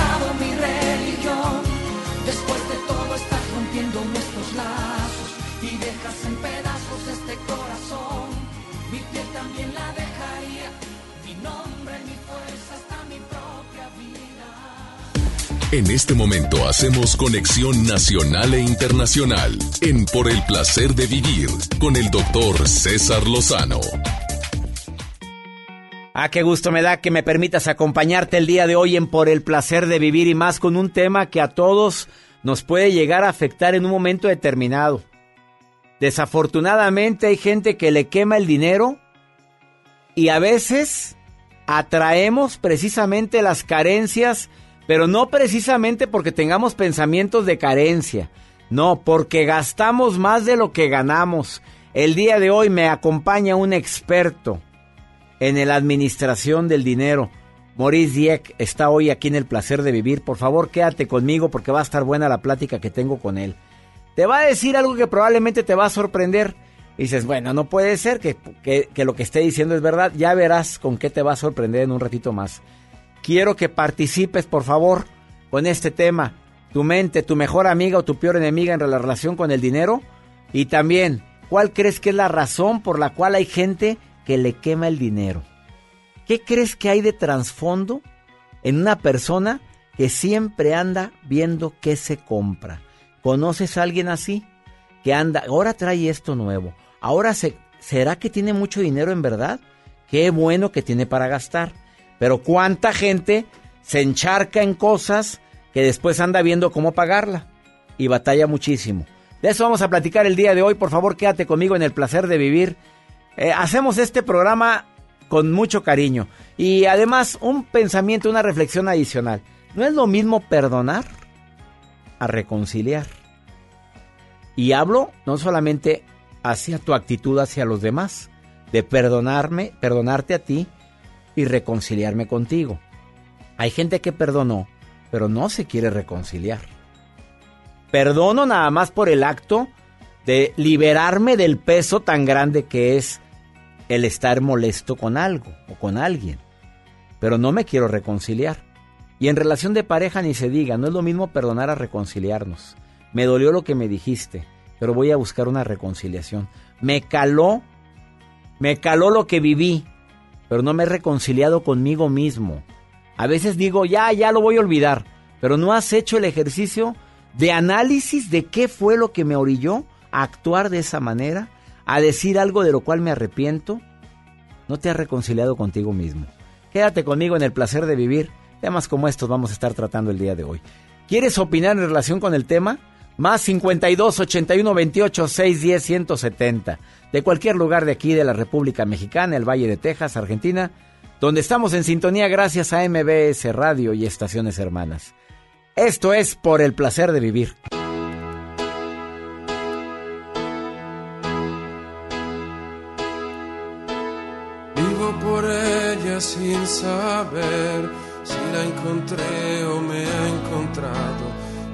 también la dejaría. Mi nombre, mi fuerza, hasta mi propia vida. En este momento hacemos conexión nacional e internacional en Por el placer de vivir con el doctor César Lozano. Ah, qué gusto me da que me permitas acompañarte el día de hoy en Por el placer de vivir y más con un tema que a todos nos puede llegar a afectar en un momento determinado. Desafortunadamente hay gente que le quema el dinero y a veces atraemos precisamente las carencias, pero no precisamente porque tengamos pensamientos de carencia, no, porque gastamos más de lo que ganamos. El día de hoy me acompaña un experto en la administración del dinero. Maurice Dieck está hoy aquí en el placer de vivir. Por favor, quédate conmigo porque va a estar buena la plática que tengo con él. Te va a decir algo que probablemente te va a sorprender. Dices, bueno, no puede ser que, que, lo que esté diciendo es verdad. Ya verás con qué te va a sorprender en un ratito más. Quiero que participes, por favor, con este tema. Tu mente, tu mejor amiga o tu peor enemiga en la relación con el dinero. Y también, ¿cuál crees que es la razón por la cual hay gente que le quema el dinero? ¿Qué crees que hay de trasfondo en una persona que siempre anda viendo qué se compra? ¿Conoces a alguien así? Que anda, ahora trae esto nuevo. Ahora se, ¿será que tiene mucho dinero en verdad? Qué bueno que tiene para gastar. Pero cuánta gente se encharca en cosas que después anda viendo cómo pagarla y batalla muchísimo. De eso vamos a platicar el día de hoy. Por favor, quédate conmigo en el placer de vivir. Eh, hacemos este programa con mucho cariño. Y además, un pensamiento, una reflexión adicional. No es lo mismo perdonar a reconciliar. Y hablo no solamente hacia tu actitud hacia los demás, de perdonarme, perdonarte a ti y reconciliarme contigo. Hay gente que perdonó, pero no se quiere reconciliar. Perdono nada más por el acto de liberarme del peso tan grande que es el estar molesto con algo o con alguien. Pero no me quiero reconciliar. Y en relación de pareja ni se diga, no es lo mismo perdonar a reconciliarnos. Me dolió lo que me dijiste, pero voy a buscar una reconciliación. Me caló, me caló lo que viví, pero no me he reconciliado conmigo mismo. A veces digo, ya, ya lo voy a olvidar, pero no has hecho el ejercicio de análisis de qué fue lo que me orilló a actuar de esa manera a decir algo de lo cual me arrepiento, no te has reconciliado contigo mismo. Quédate conmigo en el placer de vivir. Temas como estos vamos a estar tratando el día de hoy. ¿Quieres opinar en relación con el tema? Más 52 81 28 610 170. De cualquier lugar de aquí de la República Mexicana, el Valle de Texas, Argentina, donde estamos en sintonía gracias a MBS Radio y estaciones hermanas. Esto es por el placer de vivir. sin saber si la encontré o me ha encontrado.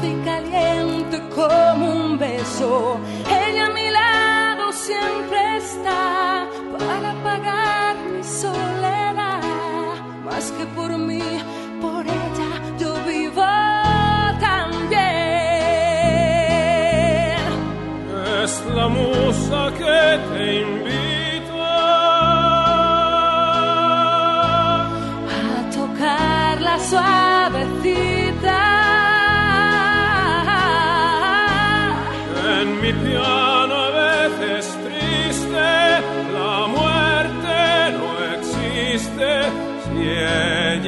dulce y caliente como un beso. Ella a mi lado siempre está para pagar mi soledad. Más que por mí, por ella yo vivo también. Es la musa que te invita suavecita.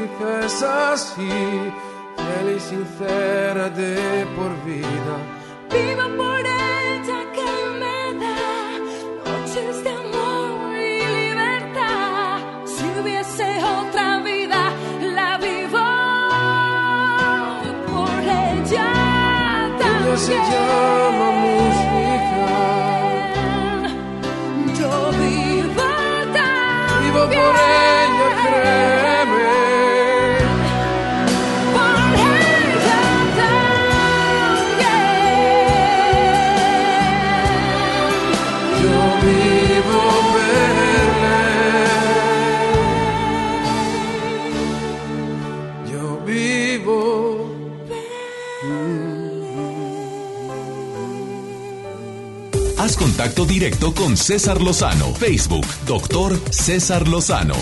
música es así, fiel y sincera de por vida. Viva por ella que me da noches de amor y libertad. Si hubiese otra vida, la vivo por ella Ella se también. llama música, contacto directo con César Lozano. Facebook, doctor César Lozano.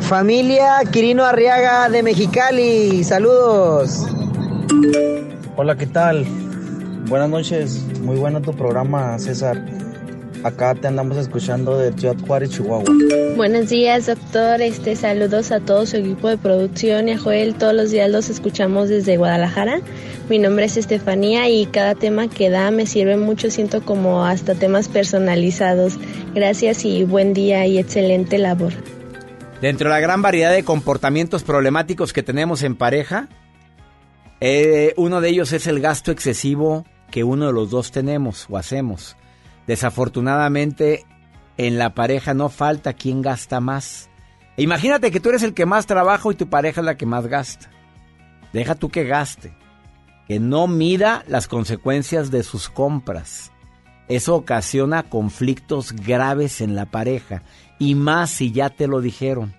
Familia Quirino Arriaga de Mexicali, saludos. Hola, ¿qué tal? Buenas noches, muy bueno tu programa, César. Acá te andamos escuchando de Ciudad Juárez, Chihuahua. Buenos días, doctor. Este, saludos a todo su equipo de producción y a Joel. Todos los días los escuchamos desde Guadalajara. Mi nombre es Estefanía y cada tema que da me sirve mucho. Siento como hasta temas personalizados. Gracias y buen día y excelente labor. Dentro de la gran variedad de comportamientos problemáticos que tenemos en pareja, eh, uno de ellos es el gasto excesivo que uno de los dos tenemos o hacemos. Desafortunadamente, en la pareja no falta quien gasta más. Imagínate que tú eres el que más trabaja y tu pareja es la que más gasta. Deja tú que gaste. Que no mida las consecuencias de sus compras. Eso ocasiona conflictos graves en la pareja. Y más si ya te lo dijeron.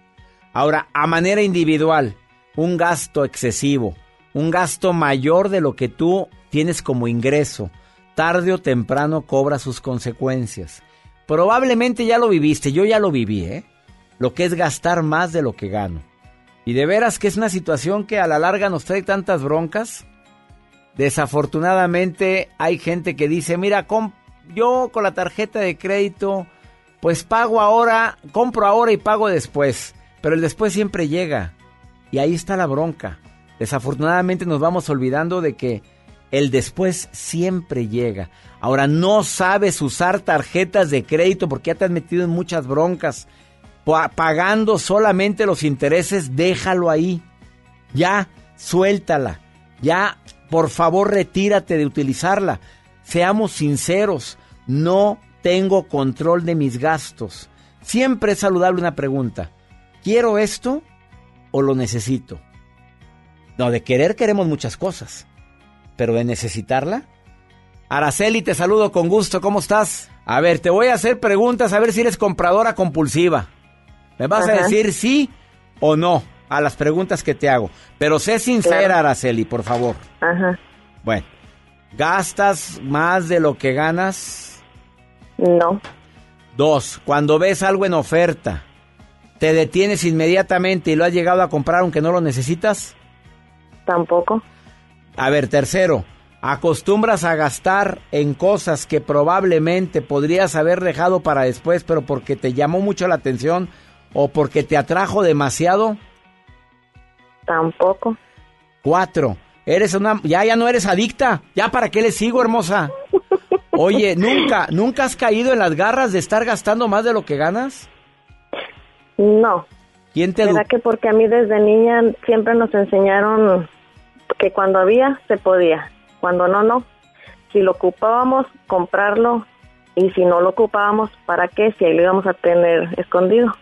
Ahora, a manera individual, un gasto excesivo, un gasto mayor de lo que tú tienes como ingreso, tarde o temprano cobra sus consecuencias. Probablemente ya lo viviste, yo ya lo viví, ¿eh? Lo que es gastar más de lo que gano. Y de veras que es una situación que a la larga nos trae tantas broncas. Desafortunadamente hay gente que dice, mira, yo con la tarjeta de crédito, pues pago ahora, compro ahora y pago después. Pero el después siempre llega. Y ahí está la bronca. Desafortunadamente nos vamos olvidando de que el después siempre llega. Ahora no sabes usar tarjetas de crédito porque ya te has metido en muchas broncas. Pa- pagando solamente los intereses, déjalo ahí. Ya, suéltala. Ya, por favor, retírate de utilizarla. Seamos sinceros, no tengo control de mis gastos. Siempre es saludable una pregunta. ¿Quiero esto o lo necesito? No, de querer queremos muchas cosas, pero de necesitarla. Araceli, te saludo con gusto, ¿cómo estás? A ver, te voy a hacer preguntas a ver si eres compradora compulsiva. Me vas a decir sí o no a las preguntas que te hago. Pero sé sincera, Claro. Araceli, por favor. Ajá. Bueno, ¿gastas más de lo que ganas? No. Dos, cuando ves algo en oferta, ¿te detienes inmediatamente y lo has llegado a comprar aunque no lo necesitas? Tampoco. A ver, tercero, ¿acostumbras a gastar en cosas que probablemente podrías haber dejado para después, pero porque te llamó mucho la atención o porque te atrajo demasiado? Tampoco. Cuatro, eres una, ya, ya no eres adicta, ya para qué le sigo, hermosa. Oye, nunca, nunca has caído en las garras de estar gastando más de lo que ganas. No. ¿Quién te ¿Verdad que porque a mí desde niña siempre nos enseñaron que cuando había se podía, cuando no, no. Si lo ocupábamos, comprarlo y si no lo ocupábamos, ¿para qué? Si ahí lo íbamos a tener escondido.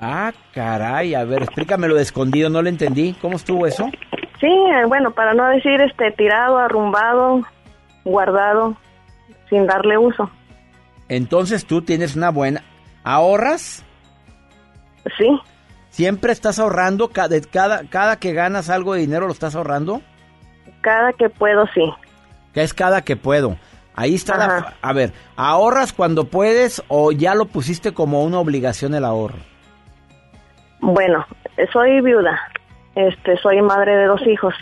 Ah, caray, a ver, explícamelo de escondido, no lo entendí. ¿Cómo estuvo eso? Sí, eh, bueno, para no decir este tirado, arrumbado, guardado, sin darle uso. Entonces tú tienes una buena... ¿Ahorras? Sí. ¿Siempre estás ahorrando? Ca- de Cada, cada que ganas algo de dinero lo estás ahorrando? Cada que puedo, sí. Que es cada que puedo. Ahí está la... A ver, ¿ahorras cuando puedes o ya lo pusiste como una obligación el ahorro? Bueno, soy viuda. Este, soy madre de dos hijos.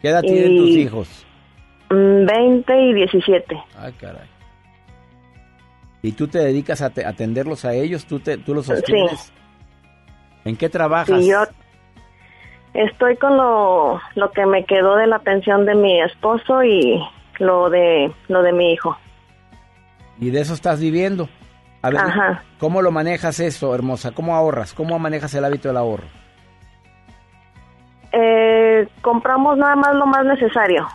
¿Qué edad tienen tus hijos? Mm, 20 y 17. Ay, caray. ¿Y tú te dedicas a te- atenderlos a ellos? ¿Tú, te, tú los sostienes? ¿En qué trabajas? Sí, yo estoy con lo, lo que me quedó de la pensión de mi esposo y lo de lo de mi hijo. ¿Y de eso estás viviendo? A ver, Ajá. ¿cómo lo manejas eso, hermosa? ¿Cómo ahorras? ¿Cómo manejas el hábito del ahorro? Eh, compramos nada más lo más necesario,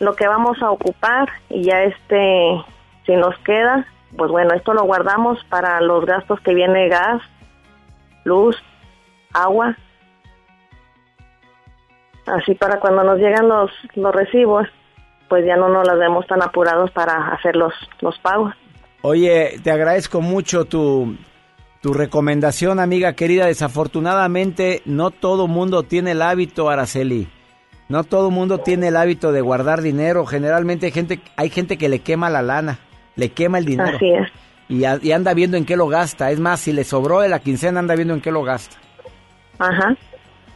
lo que vamos a ocupar y ya este, si nos queda, pues bueno, esto lo guardamos para los gastos que viene gas, luz, agua. Así para cuando nos llegan los, los recibos, pues ya no nos las vemos tan apurados para hacer los, los pagos. Oye, te agradezco mucho tu, tu recomendación, amiga querida. Desafortunadamente, no todo mundo tiene el hábito, Araceli. No todo mundo tiene el hábito de guardar dinero. Generalmente hay gente, hay gente que le quema la lana, le quema el dinero. Así es. Y, a- y anda viendo en qué lo gasta. Es más, si le sobró de la quincena, anda viendo en qué lo gasta. Ajá.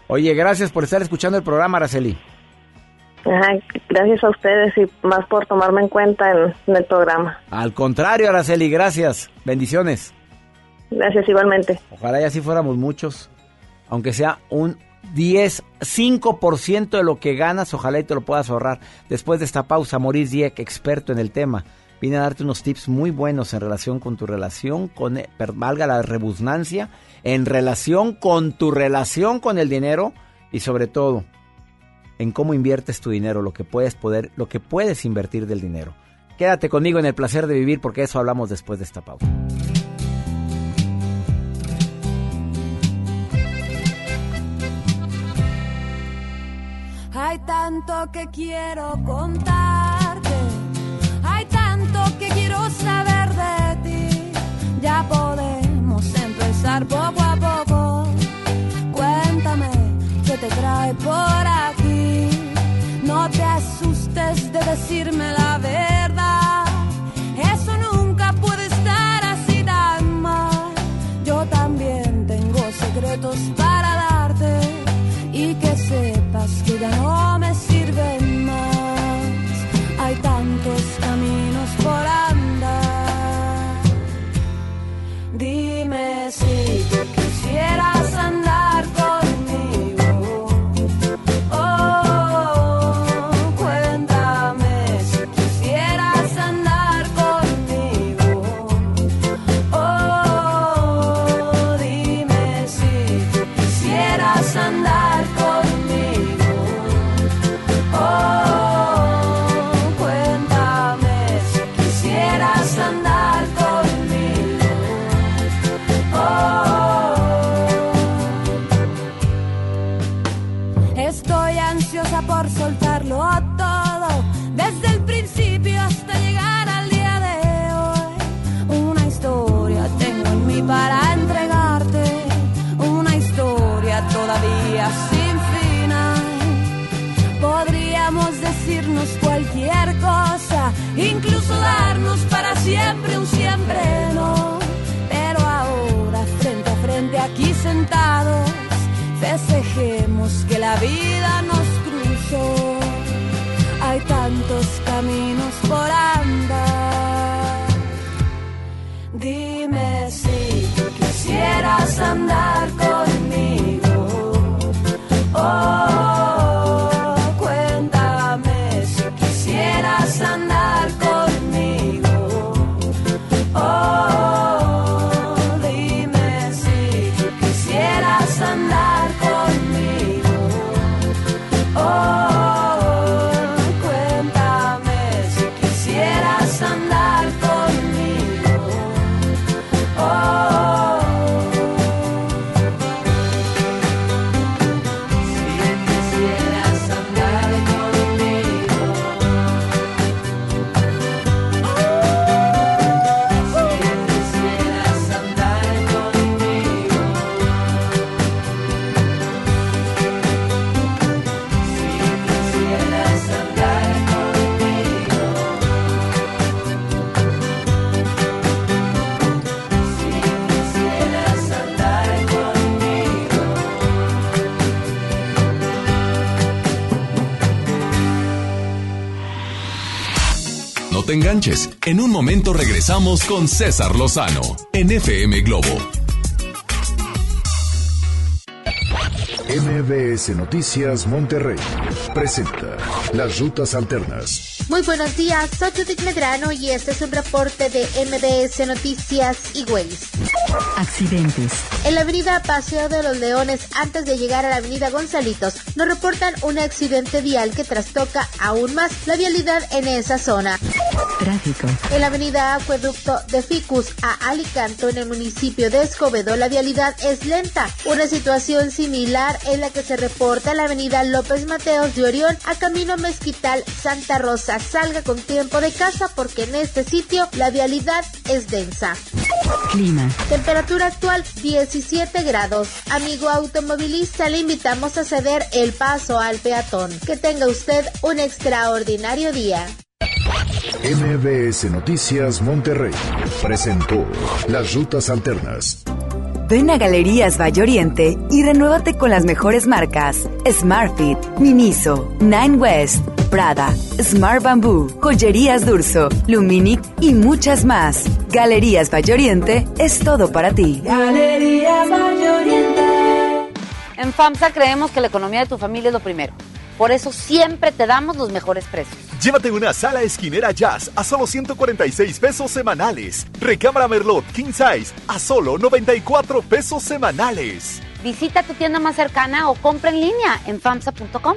Oye, gracias por estar escuchando el programa, Araceli. Ajá, gracias a ustedes y más por tomarme en cuenta en, en el programa. Al contrario, Araceli, gracias. Bendiciones. Gracias igualmente. Ojalá y así fuéramos muchos. Aunque sea un 10, 5% de lo que ganas, ojalá y te lo puedas ahorrar. Después de esta pausa, Maurice Dieck, experto en el tema, viene a darte unos tips muy buenos en relación con tu relación, con, eh, valga la rebusnancia, en relación con tu relación con el dinero y sobre todo en cómo inviertes tu dinero, lo que puedes poder, lo que puedes invertir del dinero. Quédate conmigo en el placer de vivir porque eso hablamos después de esta pausa. Hay tanto que quiero contarte, tanto que quiero saber de ti. Ya podemos empezar poco a poco. Cuéntame qué te trae por aquí. No te asustes de decirme la verdad. Te enganches. En un momento regresamos con César Lozano en FM Globo. MBS Noticias Monterrey presenta Las Rutas Alternas. Muy buenos días, soy Judith Medrano y este es un reporte de MBS Noticias y Ways. Accidentes. En la avenida Paseo de los Leones, antes de llegar a la avenida Gonzalitos, nos reportan un accidente vial que trastoca aún más la vialidad en esa zona. Tráfico. En la avenida Acueducto de Ficus a Alicanto, en el municipio de Escobedo, la vialidad es lenta. Una situación similar es la que se reporta en la avenida López Mateos de Orión a Camino Mezquital Santa Rosa. Salga con tiempo de casa porque en este sitio la vialidad es densa. Clima. Temperatura actual 17 grados. Amigo automovilista, le invitamos a ceder el paso al peatón. Que tenga usted un extraordinario día. MBS Noticias Monterrey presentó Las Rutas Alternas. Ven a Galerías Valle Oriente y renuévate con las mejores marcas: Smartfit, Miniso, Nine West, Prada, Smart Bamboo, Joyerías Durso, Luminic y muchas más. Galerías Valle Oriente es todo para ti. Galerías Valle Oriente. En FAMSA creemos que la economía de tu familia es lo primero. Por eso siempre te damos los mejores precios. Llévate una sala esquinera jazz a solo 146 pesos semanales. Recámara Merlot King Size a solo 94 pesos semanales. Visita tu tienda más cercana o compra en línea en famsa.com.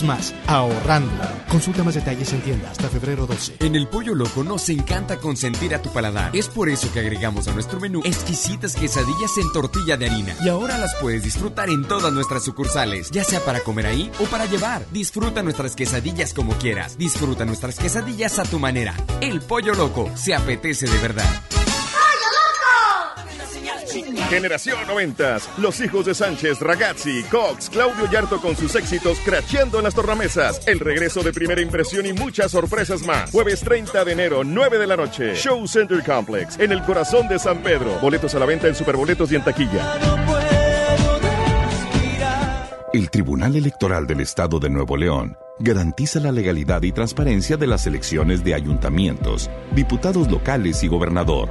Más, ahorrando. Consulta más detalles en tienda hasta febrero 12. En el Pollo Loco nos encanta consentir a tu paladar. Es por eso que agregamos a nuestro menú exquisitas quesadillas en tortilla de harina. Y ahora las puedes disfrutar en todas nuestras sucursales, ya sea para comer ahí o para llevar. Disfruta nuestras quesadillas como quieras. Disfruta nuestras quesadillas a tu manera. El Pollo Loco se apetece de verdad. Generación 90. Los hijos de Sánchez, Ragazzi, Cox, Claudio Yarto con sus éxitos cracheando en las tornamesas. El regreso de primera impresión y muchas sorpresas más. Jueves 30 de enero, 9 de la noche. Show Center Complex, en el corazón de San Pedro. Boletos a la venta en Superboletos y en taquilla. El Tribunal Electoral del Estado de Nuevo León garantiza la legalidad y transparencia de las elecciones de ayuntamientos, diputados locales y gobernador,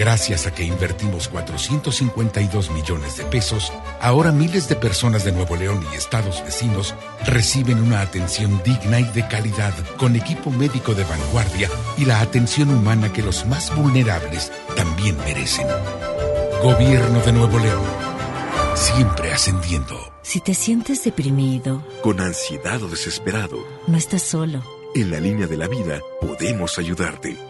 Gracias a que invertimos 452 millones de pesos, ahora miles de personas de Nuevo León y estados vecinos reciben una atención digna y de calidad con equipo médico de vanguardia y la atención humana que los más vulnerables también merecen. Gobierno de Nuevo León. Siempre ascendiendo. Si te sientes deprimido, Con ansiedad o desesperado, no estás solo. en la línea de la vida podemos ayudarte.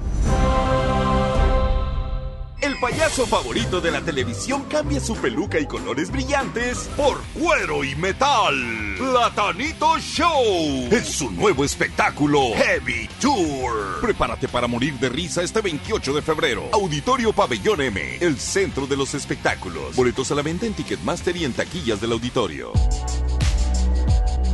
El payaso favorito de la televisión cambia su peluca y colores brillantes por cuero y metal. Platanito Show es su nuevo espectáculo Heavy Tour. Prepárate para morir de risa este 28 de febrero. Auditorio Pabellón M, el centro de los espectáculos. Boletos a la venta en Ticketmaster y en taquillas del auditorio.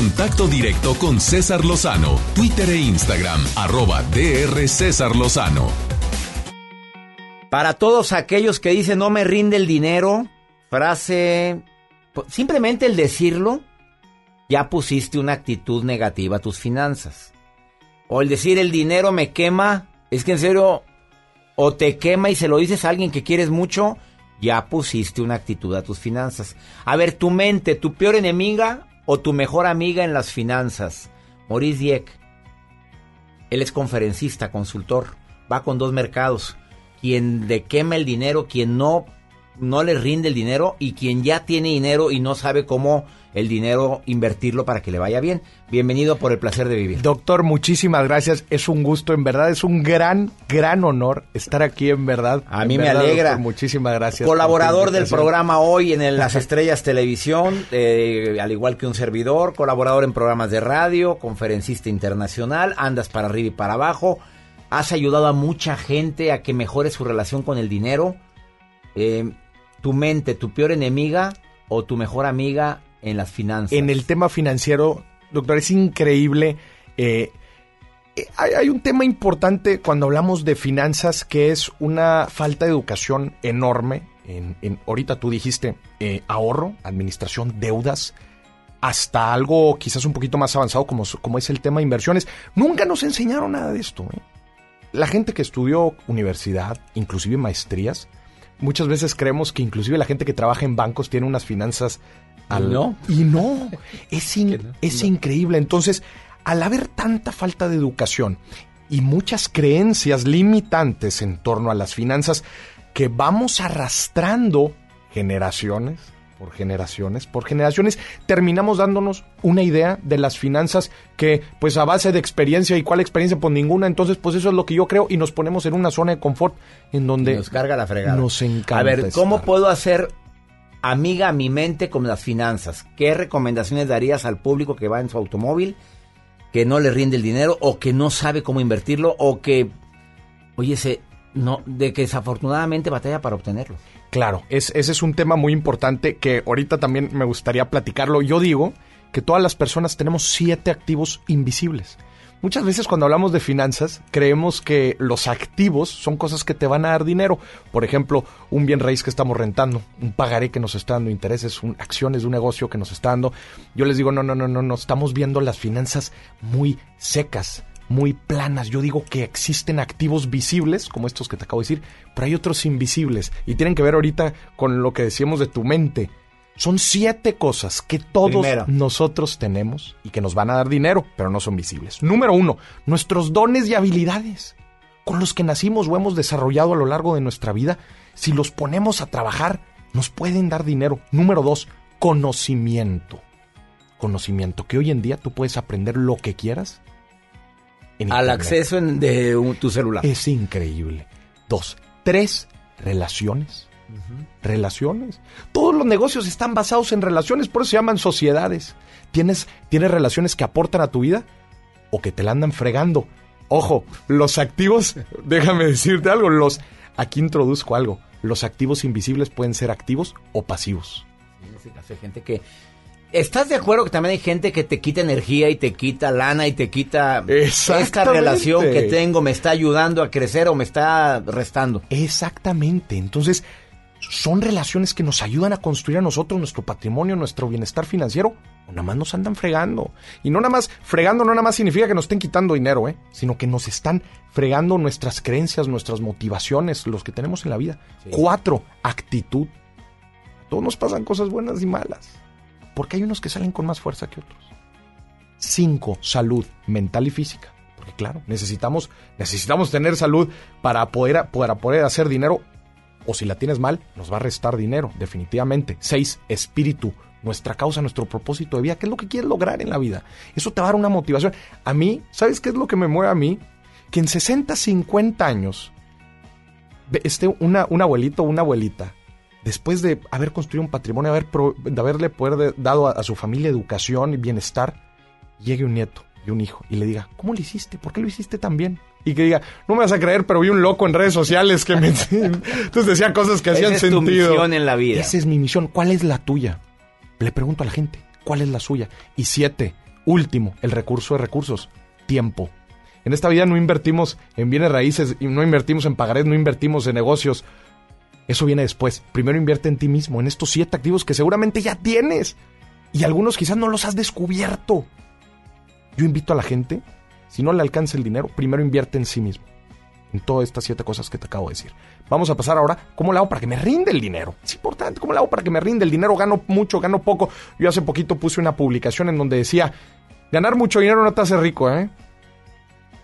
contacto directo con César Lozano, Twitter e Instagram, arroba DR César Lozano. Para todos aquellos que dicen no me rinde el dinero, frase, simplemente el decirlo, ya pusiste una actitud negativa a tus finanzas. O el decir el dinero me quema, es que en serio, o te quema y se lo dices a alguien que quieres mucho, ya pusiste una actitud a tus finanzas. A ver, tu mente, tu peor enemiga o tu mejor amiga en las finanzas. Maurice Dieck. Él es conferencista, consultor. Va con dos mercados. Quien le quema el dinero, quien no, no le rinde el dinero y quien ya tiene dinero y no sabe cómo el dinero, invertirlo para que le vaya bien. Bienvenido por el placer de vivir. Doctor, muchísimas gracias. Es un gusto, en verdad, es un gran, gran honor estar aquí, en verdad. A mí me alegra. muchísimas gracias. Colaborador del programa hoy en Las Estrellas Televisión, eh, al igual que un servidor, colaborador en programas de radio, conferencista internacional, andas para arriba y para abajo. Has ayudado a mucha gente a que mejore su relación con el dinero. Eh, tu mente, tu peor enemiga o tu mejor amiga en las finanzas. En el tema financiero, doctor, es increíble. Eh, eh, hay, un tema importante cuando hablamos de finanzas que es una falta de educación enorme. En, ahorita tú dijiste eh, ahorro, administración, deudas. hasta algo quizás un poquito más avanzado como, como es el tema de inversiones. Nunca nos enseñaron nada de esto. La gente que estudió universidad, inclusive maestrías, muchas veces creemos que inclusive la gente que trabaja en bancos tiene unas finanzas al... no. Y no, es, es increíble. Entonces, al haber tanta falta de educación y muchas creencias limitantes en torno a las finanzas que vamos arrastrando generaciones por generaciones, por generaciones, terminamos dándonos una idea de las finanzas que, pues a base de experiencia, ¿y cuál experiencia? Pues ninguna, entonces pues eso es lo que yo creo y nos ponemos en una zona de confort en donde... Nos carga la fregada. Nos encanta. A ver, ¿cómo estar. puedo hacer amiga mi mente con las finanzas? ¿Qué recomendaciones darías al público que va en su automóvil, que no le rinde el dinero o que no sabe cómo invertirlo o que, oye, se, no, de que desafortunadamente batalla para obtenerlo? Claro, es, ese es un tema muy importante que ahorita también me gustaría platicarlo. Yo digo que todas las personas tenemos siete activos invisibles. Muchas veces cuando hablamos de finanzas creemos que los activos son cosas que te van a dar dinero. Por ejemplo, un bien raíz que estamos rentando, un pagaré que nos está dando intereses, un, acciones de un negocio que nos está dando. Yo les digo, no, no, no, no, no, estamos viendo las finanzas muy secas muy planas. Yo digo que existen activos visibles, como estos que te acabo de decir, pero hay otros invisibles. Y tienen que ver ahorita con lo que decíamos de tu mente. Son siete cosas que todos Primero. nosotros tenemos y que nos van a dar dinero, pero no son visibles. Número uno, nuestros dones y habilidades con los que nacimos o hemos desarrollado a lo largo de nuestra vida, si los ponemos a trabajar, nos pueden dar dinero. Número dos, conocimiento. Conocimiento, que hoy en día tú puedes aprender lo que quieras en Al Internet. acceso en- de un- tu celular. Es increíble. Dos. Tres, relaciones. Relaciones. Todos los negocios están basados en relaciones, por eso se llaman sociedades. ¿Tienes, ¿Tienes relaciones que aportan a tu vida o que te la andan fregando? Ojo, los activos, déjame decirte algo, los, aquí introduzco algo. Los activos invisibles pueden ser activos o pasivos. En ese caso hay gente que... ¿Estás de acuerdo que también hay gente que te quita energía y te quita lana y te quita esta relación que tengo me está ayudando a crecer o me está restando? Exactamente. Entonces, son relaciones que nos ayudan a construir a nosotros nuestro patrimonio, nuestro bienestar financiero, o nada más nos andan fregando. Y no nada más, fregando no nada más significa que nos estén quitando dinero, ¿eh? sino que nos están fregando nuestras creencias, nuestras motivaciones, los que tenemos en la vida. Cuatro, actitud. A todos nos pasan cosas buenas y malas, porque hay unos que salen con más fuerza que otros. Cinco, salud mental y física. Porque claro, necesitamos, necesitamos tener salud para poder, para poder hacer dinero. O si la tienes mal, nos va a restar dinero, definitivamente. Seis, espíritu. Nuestra causa, nuestro propósito de vida. ¿Qué es lo que quieres lograr en la vida? Eso te va a dar una motivación. A mí, ¿sabes qué es lo que me mueve a mí? Que en 60, 50 años, una, un abuelito o una abuelita, después de haber construido un patrimonio, de haberle poder de- dado a, a su familia educación y bienestar, llegue un nieto y un hijo y le diga, ¿cómo lo hiciste? ¿Por qué lo hiciste tan bien? Y que diga, no me vas a creer, pero vi un loco en redes sociales que me... Entonces decía cosas que hacían Esa es tu sentido. misión en la vida. Esa es mi misión. ¿Cuál es la tuya? Le pregunto a la gente, ¿cuál es la suya? Y siete, último, el recurso de recursos, tiempo. En esta vida no invertimos en bienes raíces, no invertimos en pagarés, no invertimos en negocios. Eso viene después. Primero invierte en ti mismo, en estos siete activos que seguramente ya tienes. Y algunos quizás no los has descubierto. Yo invito a la gente, si no le alcanza el dinero, primero invierte en sí mismo. En todas estas siete cosas que te acabo de decir. Vamos a pasar ahora, ¿cómo le hago para que me rinde el dinero? Es importante, ¿cómo le hago para que me rinde el dinero? Gano mucho, gano poco. Yo hace poquito puse una publicación en donde decía, ganar mucho dinero no te hace rico, ¿eh?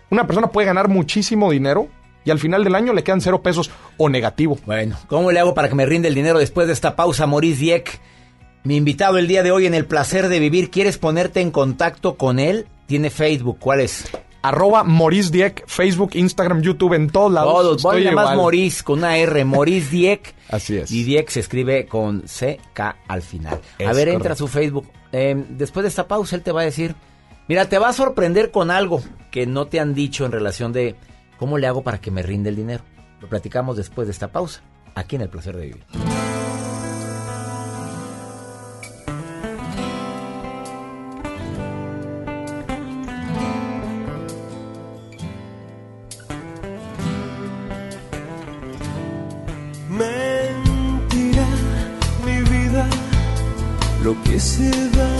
Una persona puede ganar muchísimo dinero y al final del año le quedan cero pesos o negativo. Bueno, ¿cómo le hago para que me rinde el dinero después de esta pausa, Maurice Dieck? Mi invitado el día de hoy en El Placer de Vivir, ¿quieres ponerte en contacto con él? Tiene Facebook, ¿cuál es? Arroba Maurice Dieck, Facebook, Instagram, YouTube, en todos lados. Todos, Estoy ponle más. Maurice con una R, Maurice Dieck. Así es. Y Dieck se escribe con CK al final. Es a ver, entra a su Facebook. Eh, después de esta pausa, él te va a decir: Mira, te va a sorprender con algo que no te han dicho en relación de cómo le hago para que me rinde el dinero. Lo platicamos después de esta pausa, aquí en El Placer de Vivir. Se va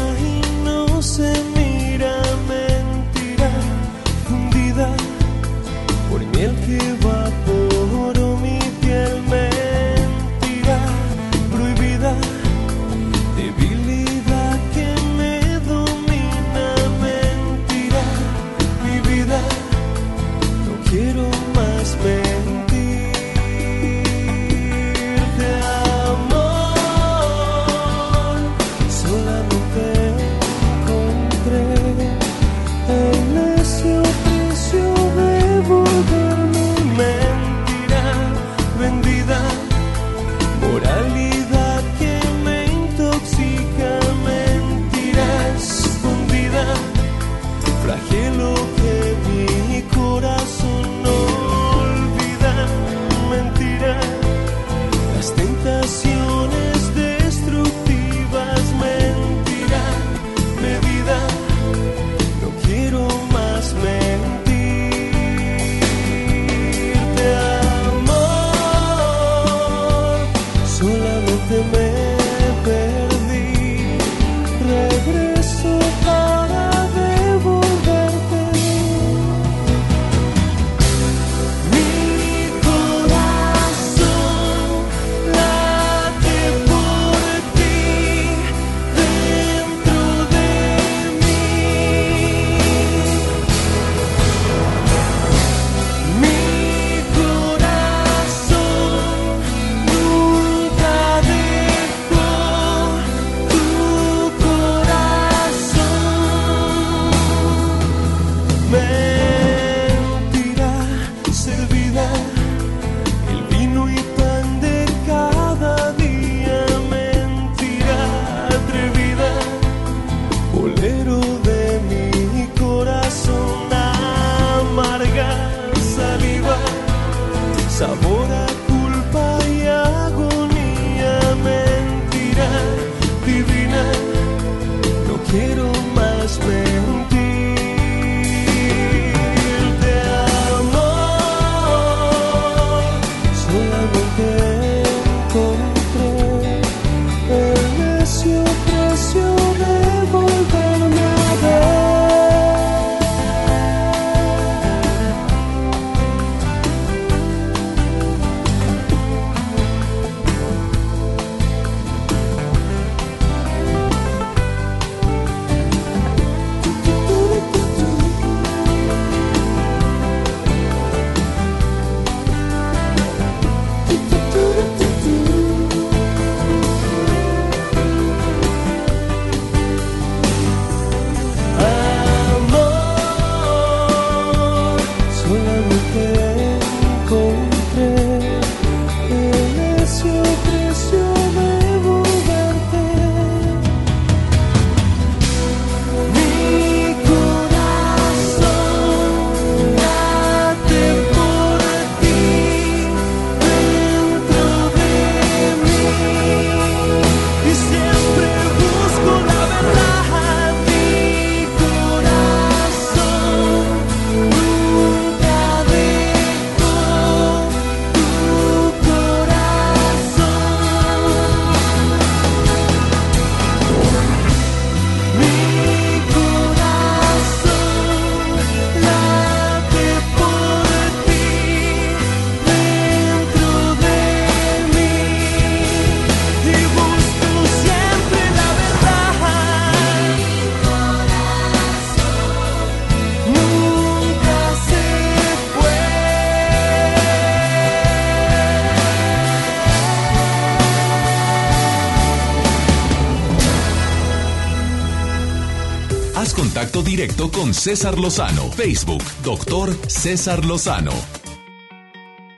contacto con César Lozano. Facebook, doctor César Lozano.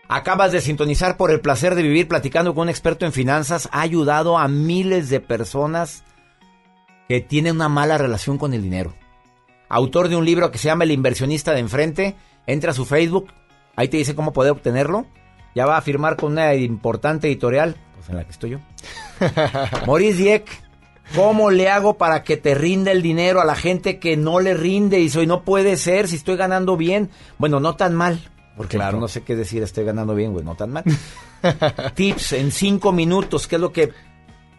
Acabas de sintonizar por el placer de vivir platicando con un experto en finanzas. Ha ayudado a miles de personas que tienen una mala relación con el dinero. Autor de un libro que se llama El inversionista de enfrente. Entra a su Facebook, ahí te dice cómo poder obtenerlo. Ya va a firmar con una importante editorial, pues en la que estoy yo. Maurice Dieck, ¿cómo le hago para que te rinda el dinero a la gente que no le rinde? Y soy, no puede ser si estoy ganando bien. Bueno, no tan mal. Porque claro. no sé qué decir, estoy ganando bien, güey, no tan mal. Tips en cinco minutos, ¿qué es lo que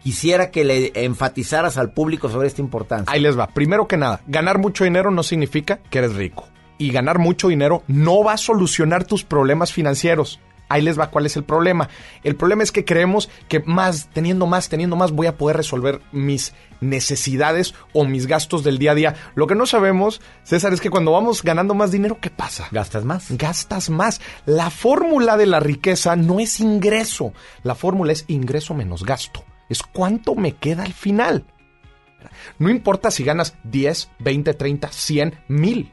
quisiera que le enfatizaras al público sobre esta importancia? Ahí les va. Primero que nada, ganar mucho dinero no significa que eres rico. Y ganar mucho dinero no va a solucionar tus problemas financieros. Ahí les va cuál es el problema. El problema es que creemos que más, teniendo más, teniendo más, voy a poder resolver mis necesidades o mis gastos del día a día. Lo que no sabemos, César, es que cuando vamos ganando más dinero, ¿qué pasa? Gastas más. Gastas más. La fórmula de la riqueza no es ingreso. La fórmula es ingreso menos gasto. Es cuánto me queda al final. No importa si ganas 10, 20, 30, 100, 1000.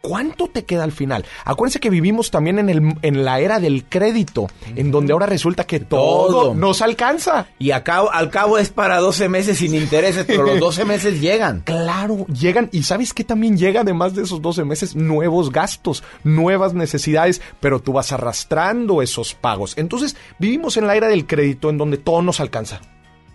¿Cuánto te queda al final? Acuérdense que vivimos también en, el, en la era del crédito, en donde ahora resulta que todo, Todo. nos alcanza. Y a cabo- al cabo es para 12 meses sin intereses, pero los 12 meses llegan. Claro, llegan. Y sabes que también llega, además de esos 12 meses, nuevos gastos, nuevas necesidades, pero tú vas arrastrando esos pagos. Entonces, vivimos en la era del crédito en donde todo nos alcanza.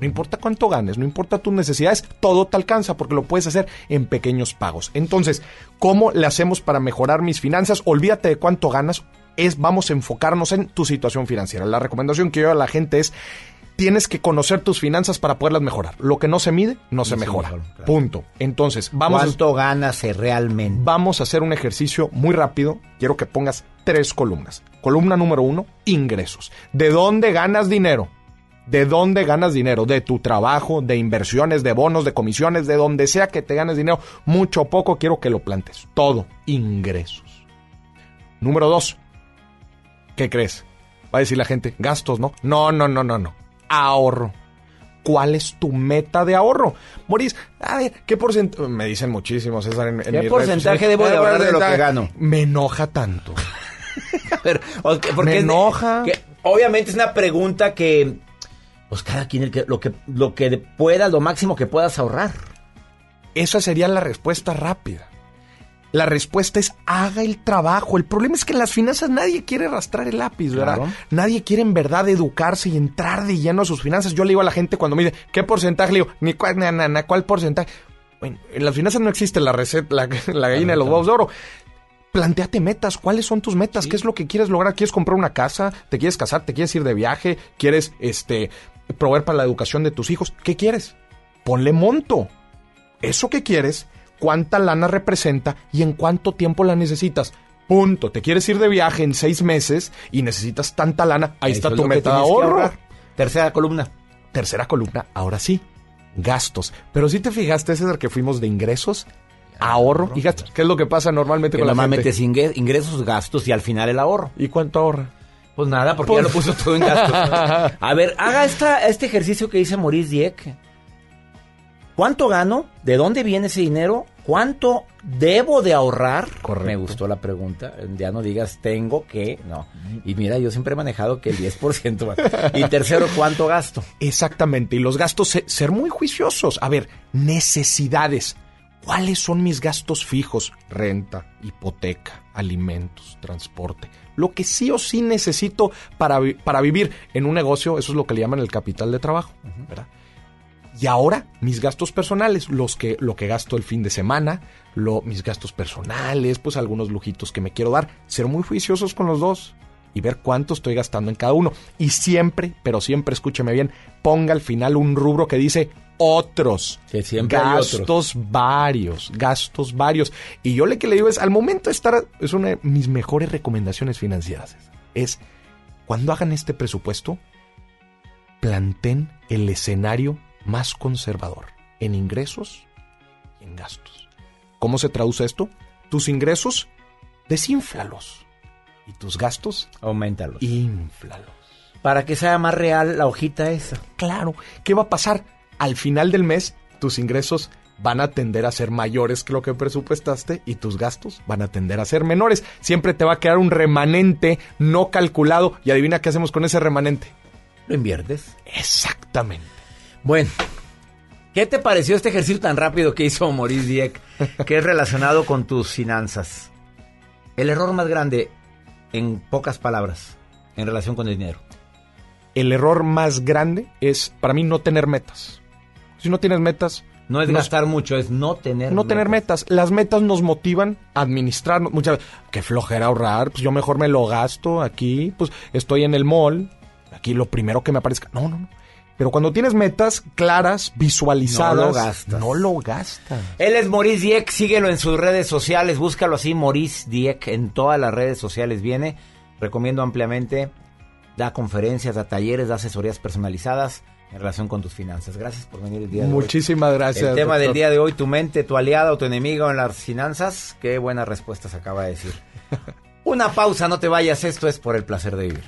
No importa cuánto ganes, no importa tus necesidades, todo te alcanza porque lo puedes hacer en pequeños pagos. Entonces, ¿cómo le hacemos para mejorar mis finanzas? Olvídate de cuánto ganas, es vamos a enfocarnos en tu situación financiera. La recomendación que yo a la gente es tienes que conocer tus finanzas para poderlas mejorar. Lo que no se mide, no, se mejora. Punto. Entonces, vamos a- ¿Cuánto ganas realmente? Vamos a hacer un ejercicio muy rápido. Quiero que pongas tres columnas. Columna número uno, ingresos. ¿De dónde ganas dinero? ¿De dónde ganas dinero? De tu trabajo, de inversiones, de bonos, de comisiones, de donde sea que te ganes dinero. Mucho o poco, quiero que lo plantes. Todo, ingresos. Número dos, ¿qué crees? Va a decir la gente, gastos, ¿no? No, no, no, no, no. Ahorro. ¿Cuál es tu meta de ahorro? Moris, a ver, ¿qué porcentaje? Me dicen muchísimo, César, en, en ¿Qué mis porcentaje debo de ¿Qué ahorrar de lo que gano? Me enoja tanto. Pero, ok, porque Me es- enoja. que obviamente es una pregunta que, pues cada quien el que- lo que lo que pueda, lo máximo que puedas ahorrar. Esa sería la respuesta rápida. La respuesta es haga el trabajo. El problema es que en las finanzas nadie quiere arrastrar el lápiz, ¿verdad? Claro. Nadie quiere en verdad educarse y entrar de lleno a sus finanzas. Yo le digo a la gente cuando me dice, ¿qué porcentaje? Le digo, ni cuál, na, na, na, ¿cuál porcentaje? Bueno, en las finanzas no existe la receta, la, la gallina de los huevos de oro. Planteate metas. ¿Cuáles son tus metas? ¿Qué es lo que quieres lograr? ¿Quieres comprar una casa? ¿Te quieres casar? ¿Te quieres ir de viaje? ¿Quieres este, proveer para la educación de tus hijos? ¿Qué quieres? Ponle monto. Eso que quieres, cuánta lana representa y en cuánto tiempo la necesitas. Punto. Te quieres ir de viaje en seis meses y necesitas tanta lana. Ahí está es tu meta de ahorro. Tercera columna. Tercera columna, ahora sí, gastos. Pero si te fijaste, César, que fuimos de ingresos, ahorro y gastos. ¿Qué es lo que pasa normalmente Que con la nomás gente? ingresos, gastos y al final el ahorro. ¿Y cuánto ahorra? Pues nada, porque Pues- ya lo puso todo en gastos. A ver, haga esta, este ejercicio que dice Maurice Dieck. ¿Cuánto gano? ¿De dónde viene ese dinero? ¿Cuánto debo de ahorrar? Me gustó la pregunta. Ya no digas tengo que, no. Y mira, yo siempre he manejado que el 10%. va. y tercero, ¿cuánto gasto? Exactamente, y los gastos, se- ser muy juiciosos. A ver, necesidades. ¿Cuáles son mis gastos fijos? Renta, hipoteca, alimentos, transporte. Lo que sí o sí necesito para, para vivir en un negocio, eso es lo que le llaman el capital de trabajo, ¿verdad? Y ahora, mis gastos personales, los que, lo que gasto el fin de semana, lo, mis gastos personales, pues algunos lujitos que me quiero dar. Ser muy juiciosos con los dos y ver cuánto estoy gastando en cada uno. Y siempre, pero siempre escúcheme bien, ponga al final un rubro que dice otros. siempre hay otros. gastos varios, gastos varios. Y yo lo que le digo es, al momento de estar, es una de mis mejores recomendaciones financieras. Es, cuando hagan este presupuesto, planten el escenario más conservador en ingresos y en gastos. ¿Cómo se traduce esto? Tus ingresos, desínflalos. Y tus gastos, aumentalos. Inflalos. Para que sea más real la hojita esa. Claro. ¿Qué va a pasar? Al final del mes, tus ingresos van a tender a ser mayores que lo que presupuestaste y tus gastos van a tender a ser menores. Siempre te va a quedar un remanente no calculado y adivina qué hacemos con ese remanente. ¿Lo inviertes? Exactamente. Bueno, ¿qué te pareció este ejercicio tan rápido que hizo Maurice Dieck, que es relacionado con tus finanzas? El error más grande, en pocas palabras, en relación con el dinero. El error más grande es, para mí, no tener metas. Si no tienes metas... No es gastar mucho, es no tener No tener metas. Las metas nos motivan a administrarnos. Muchas veces, qué flojera ahorrar, pues yo mejor me lo gasto aquí, pues estoy en el mall, aquí lo primero que me aparezca. No, no, no. Pero cuando tienes metas claras, visualizadas, No lo gastas. No lo gastas. Él es Maurice Dieck, síguelo en sus redes sociales, búscalo así, Maurice Dieck, en todas las redes sociales viene. Recomiendo ampliamente, da conferencias, da talleres, da asesorías personalizadas en relación con tus finanzas. Gracias por venir el día de hoy. Muchísimas gracias. El tema doctor. del día de hoy, tu mente, tu aliada o tu enemigo en las finanzas. Qué buena respuesta se acaba de decir. Una pausa, no te vayas, esto es por el placer de vivir.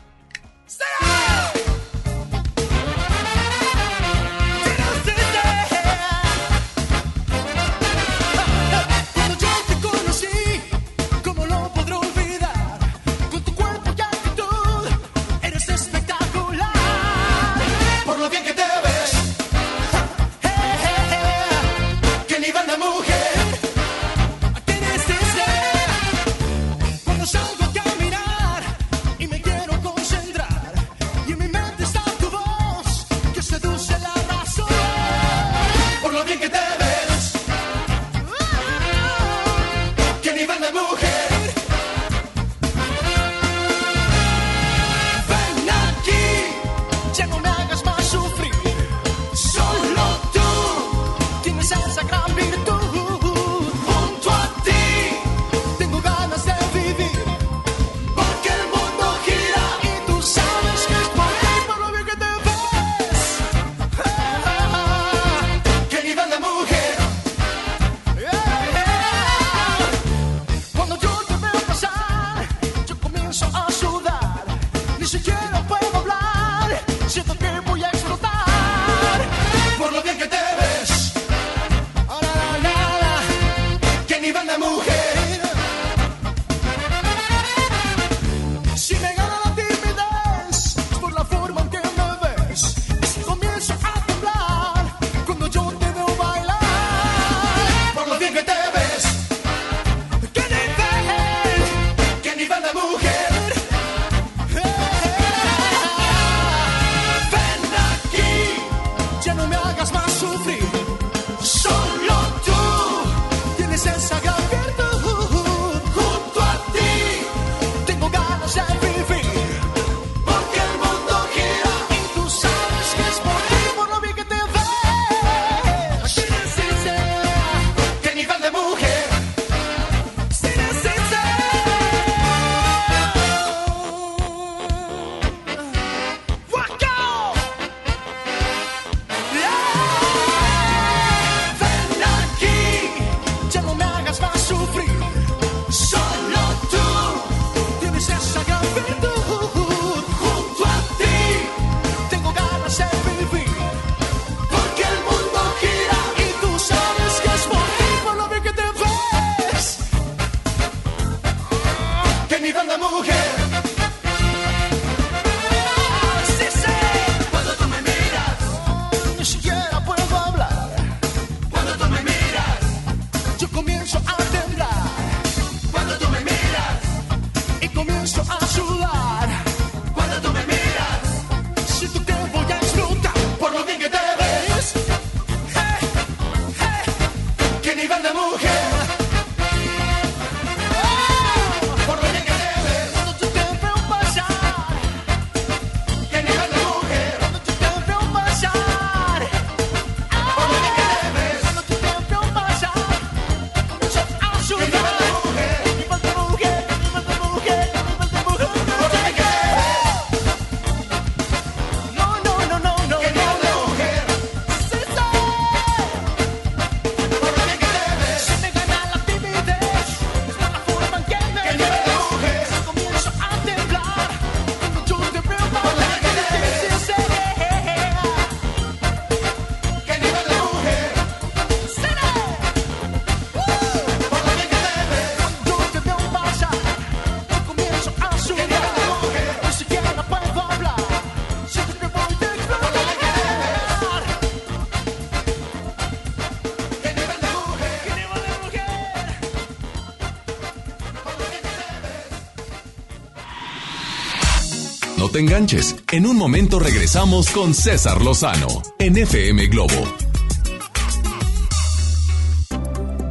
Te enganches. En un momento regresamos con César Lozano en FM Globo.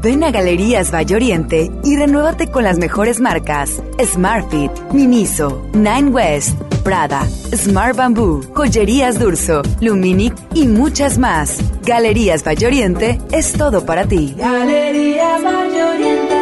Ven a Galerías Valle Oriente y renuévate con las mejores marcas Smartfit, Miniso, Nine West, Prada, Smart Bamboo, Joyerías Durso, Luminic y muchas más. Galerías Valle Oriente es todo para ti. Galerías Valle Oriente.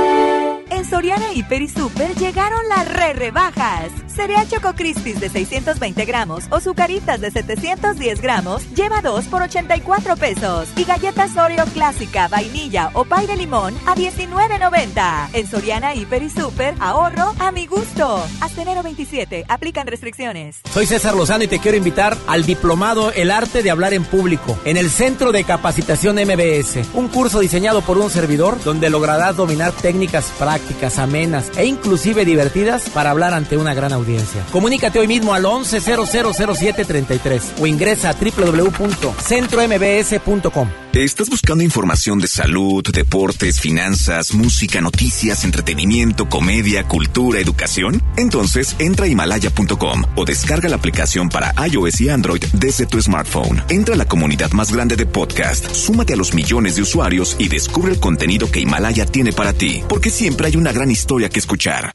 En Soriana Hiper y Super llegaron las re rebajas. Cereal Choco Crispies de 620 gramos o Zucaritas de 710 gramos lleva 2 por 84 pesos. Y galletas Oreo clásica, vainilla o pay de limón a 19.90. En Soriana Hiper y Super, ahorro a mi gusto. Hasta enero 27, aplican restricciones. Soy César Lozano y te quiero invitar al diplomado El arte de hablar en público en el Centro de Capacitación MBS, un curso diseñado por un servidor donde lograrás dominar técnicas prácticas, amenas e inclusive divertidas para hablar ante una gran audiencia. Comunícate hoy mismo al 11000733 o ingresa a www.centrombs.com. ¿Estás buscando información de salud, deportes, finanzas, música, noticias, entretenimiento, comedia, cultura, educación? Entonces entra a himalaya.com o descarga la aplicación para iOS y Android desde tu smartphone. Entra a la comunidad más grande de podcast, súmate a los millones de usuarios y descubre el contenido que Himalaya tiene para ti, porque siempre hay una gran historia que escuchar.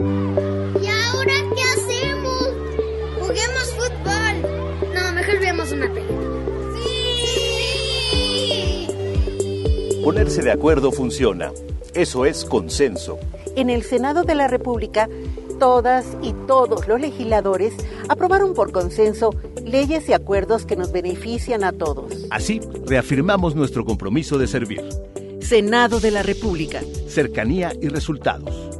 ¿Y ahora qué hacemos? Juguemos fútbol. No, mejor veamos una película. ¡Sí! Ponerse de acuerdo funciona. Eso es consenso. En el Senado de la República, todas y todos los legisladores aprobaron por consenso leyes y acuerdos que nos benefician a todos. Así, reafirmamos nuestro compromiso de servir. Senado de la República. Cercanía y resultados.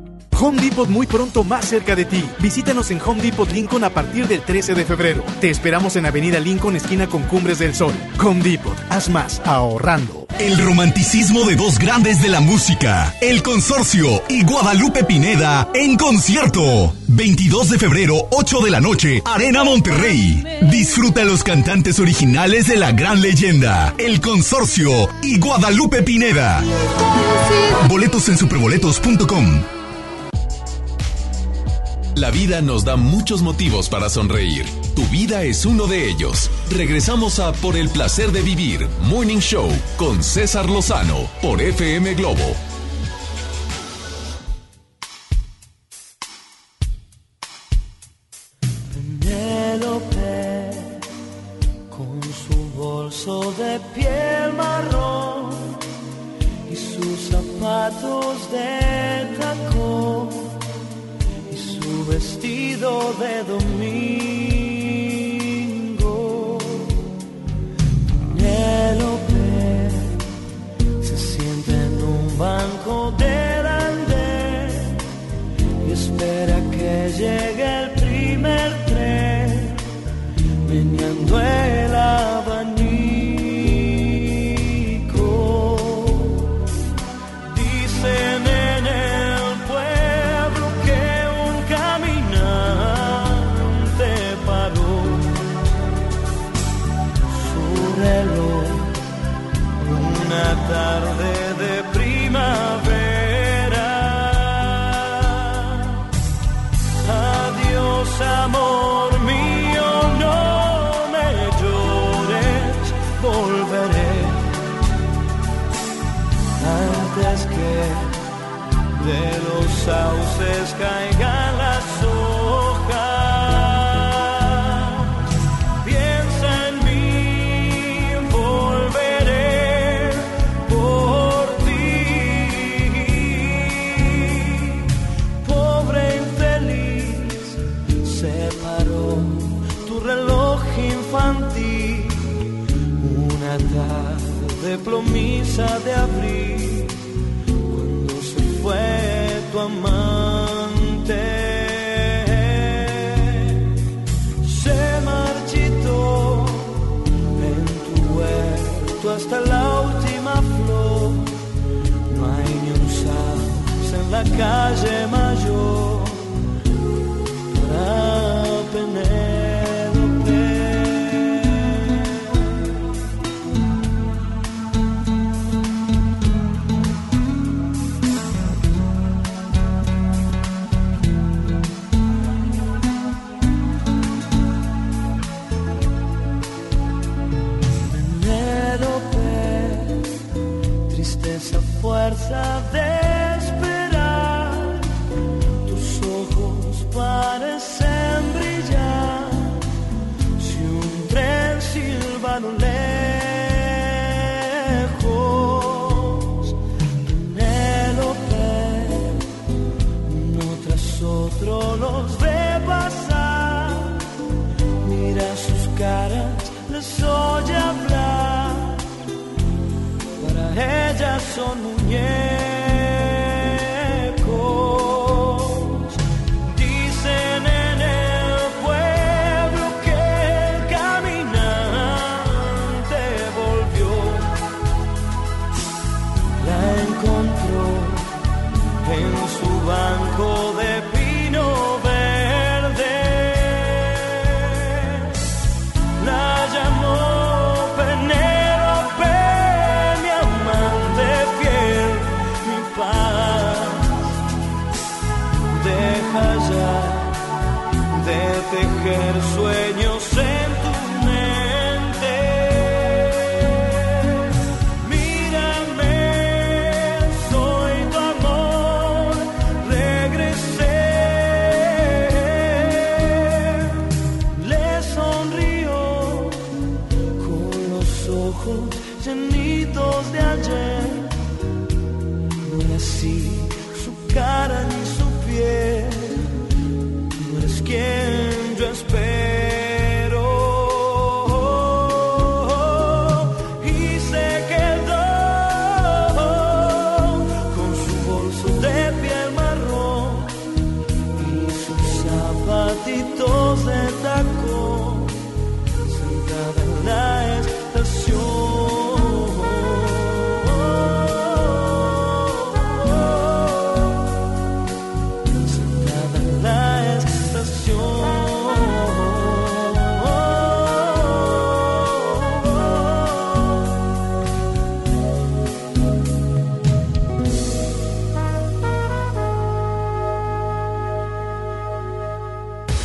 Home Depot muy pronto más cerca de ti. Visítanos en Home Depot Lincoln a partir del 13 de febrero. Te esperamos en Avenida Lincoln, esquina con Cumbres del Sol. Home Depot, haz más ahorrando. El romanticismo de dos grandes de la música, El Consorcio y Guadalupe Pineda en concierto. 22 de febrero, 8 de la noche, Arena Monterrey. Disfruta los cantantes originales de la gran leyenda, El Consorcio y Guadalupe Pineda. Boletos en superboletos.com. La vida nos da muchos motivos para sonreír. Tu vida es uno de ellos. Regresamos a Por el placer de vivir, Morning Show, con César Lozano, por FM Globo. Penélope, con su bolso de piel marrón y sus zapatos de vestido de domingo. Penélope se siente en un banco del andén y espera que llegue el primer tren, meneando sauces caigan las hojas. Piensa en mí, volveré por ti. Pobre infeliz, se paró tu reloj infantil. Una tarde plomiza de abril, cuando se fue tu amante. Se marchitó en tu huerto hasta la última flor. No hay ni un sauce en la calle fuerza de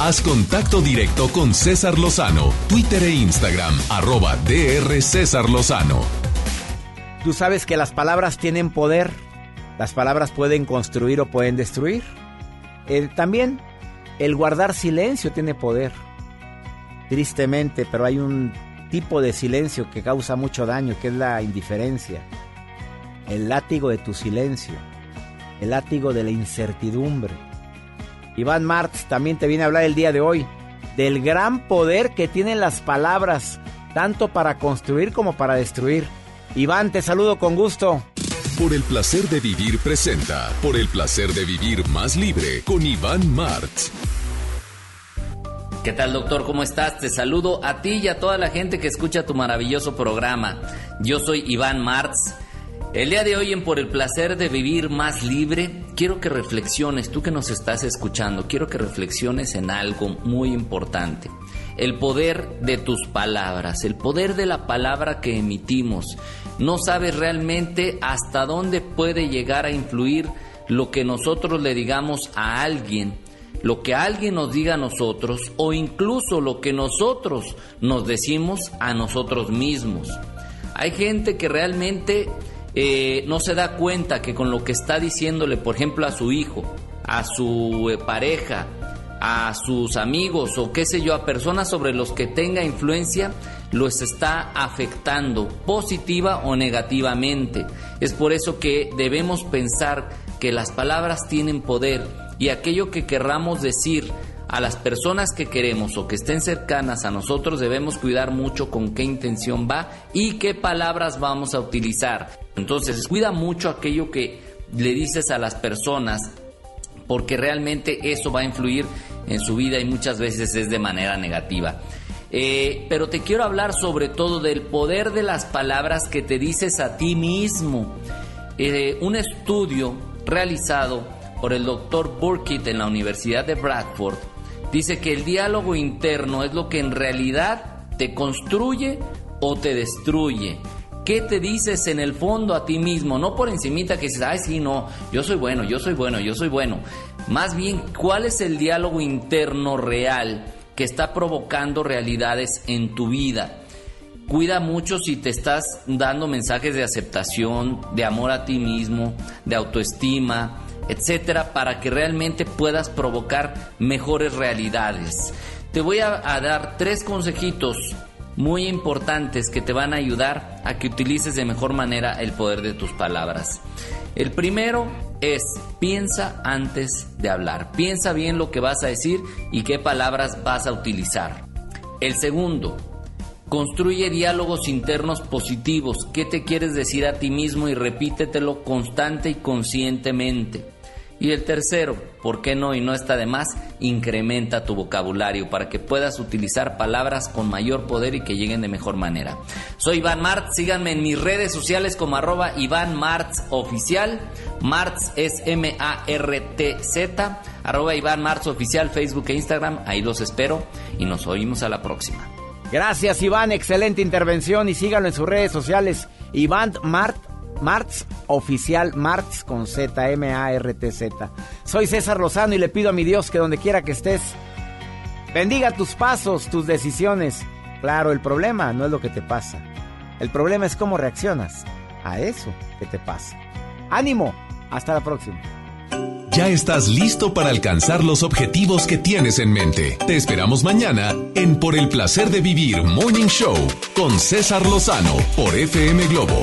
Haz contacto directo con César Lozano, Twitter e Instagram, arroba DR César Lozano. Tú sabes que las palabras tienen poder. Las palabras pueden construir o pueden destruir. También el guardar silencio tiene poder. Tristemente, pero hay un tipo de silencio que causa mucho daño, que es la indiferencia. El látigo de tu silencio. El látigo de la incertidumbre. Iván Martz también te viene a hablar el día de hoy del gran poder que tienen las palabras, tanto para construir como para destruir. Iván, te saludo con gusto. Por el placer de vivir presenta, por el placer de vivir más libre con Iván Martz. ¿Qué tal, doctor? ¿Cómo estás? Te saludo a ti y a toda la gente que escucha tu maravilloso programa. Yo soy Iván Martz. El día de hoy en Por el placer de vivir más libre, quiero que reflexiones, tú que nos estás escuchando, quiero que reflexiones en algo muy importante. El poder de tus palabras, el poder de la palabra que emitimos. no sabes realmente hasta dónde puede llegar a influir lo que nosotros le digamos a alguien, lo que alguien nos diga a nosotros o incluso lo que nosotros nos decimos a nosotros mismos. Hay gente que realmente eh, no se da cuenta que con lo que está diciéndole, por ejemplo, a su hijo, a su eh, pareja, a sus amigos o qué sé yo, a personas sobre los que tenga influencia, los está afectando positiva o negativamente. Es por eso que debemos pensar que las palabras tienen poder y aquello que querramos decir a las personas que queremos o que estén cercanas a nosotros debemos cuidar mucho con qué intención va y qué palabras vamos a utilizar. Entonces, cuida mucho aquello que le dices a las personas porque realmente eso va a influir en su vida y muchas veces es de manera negativa. Eh, pero te quiero hablar sobre todo del poder de las palabras que te dices a ti mismo. Eh, un estudio realizado por el doctor Burkitt en la Universidad de Bradford dice que el diálogo interno es lo que en realidad te construye o te destruye. ¿Qué te dices en el fondo a ti mismo? No por encimita que dices, ay, sí, no, yo soy bueno, yo soy bueno, yo soy bueno. Más bien, ¿cuál es el diálogo interno real que está provocando realidades en tu vida? Cuida mucho si te estás dando mensajes de aceptación, de amor a ti mismo, de autoestima, etcétera, para que realmente puedas provocar mejores realidades. Te voy a, a dar tres consejitos muy importantes que te van a ayudar a que utilices de mejor manera el poder de tus palabras. El primero es piensa antes de hablar. Piensa bien lo que vas a decir y qué palabras vas a utilizar. El segundo, construye diálogos internos positivos. ¿Qué te quieres decir a ti mismo y repítetelo constante y conscientemente? Y el tercero, ¿por qué no y no está de más? Incrementa tu vocabulario para que puedas utilizar palabras con mayor poder y que lleguen de mejor manera. Soy Iván Martz, síganme en mis redes sociales como arroba Iván Martz Oficial. Martz es M-A-R-T-Z, arroba Iván Martz Oficial, Facebook e Instagram. Ahí los espero y nos oímos a la próxima. Gracias Iván, excelente intervención y síganlo en sus redes sociales. Iván Martz Martz Oficial, Martz con Z, M-A-R-T-Z. Soy César Lozano y le pido a mi Dios que donde quiera que estés, bendiga tus pasos, tus decisiones. Claro, el problema no es lo que te pasa. El problema es cómo reaccionas a eso que te pasa. Ánimo, hasta la próxima. Ya estás listo para alcanzar los objetivos que tienes en mente. Te esperamos mañana en Por el placer de vivir Morning Show con César Lozano por FM Globo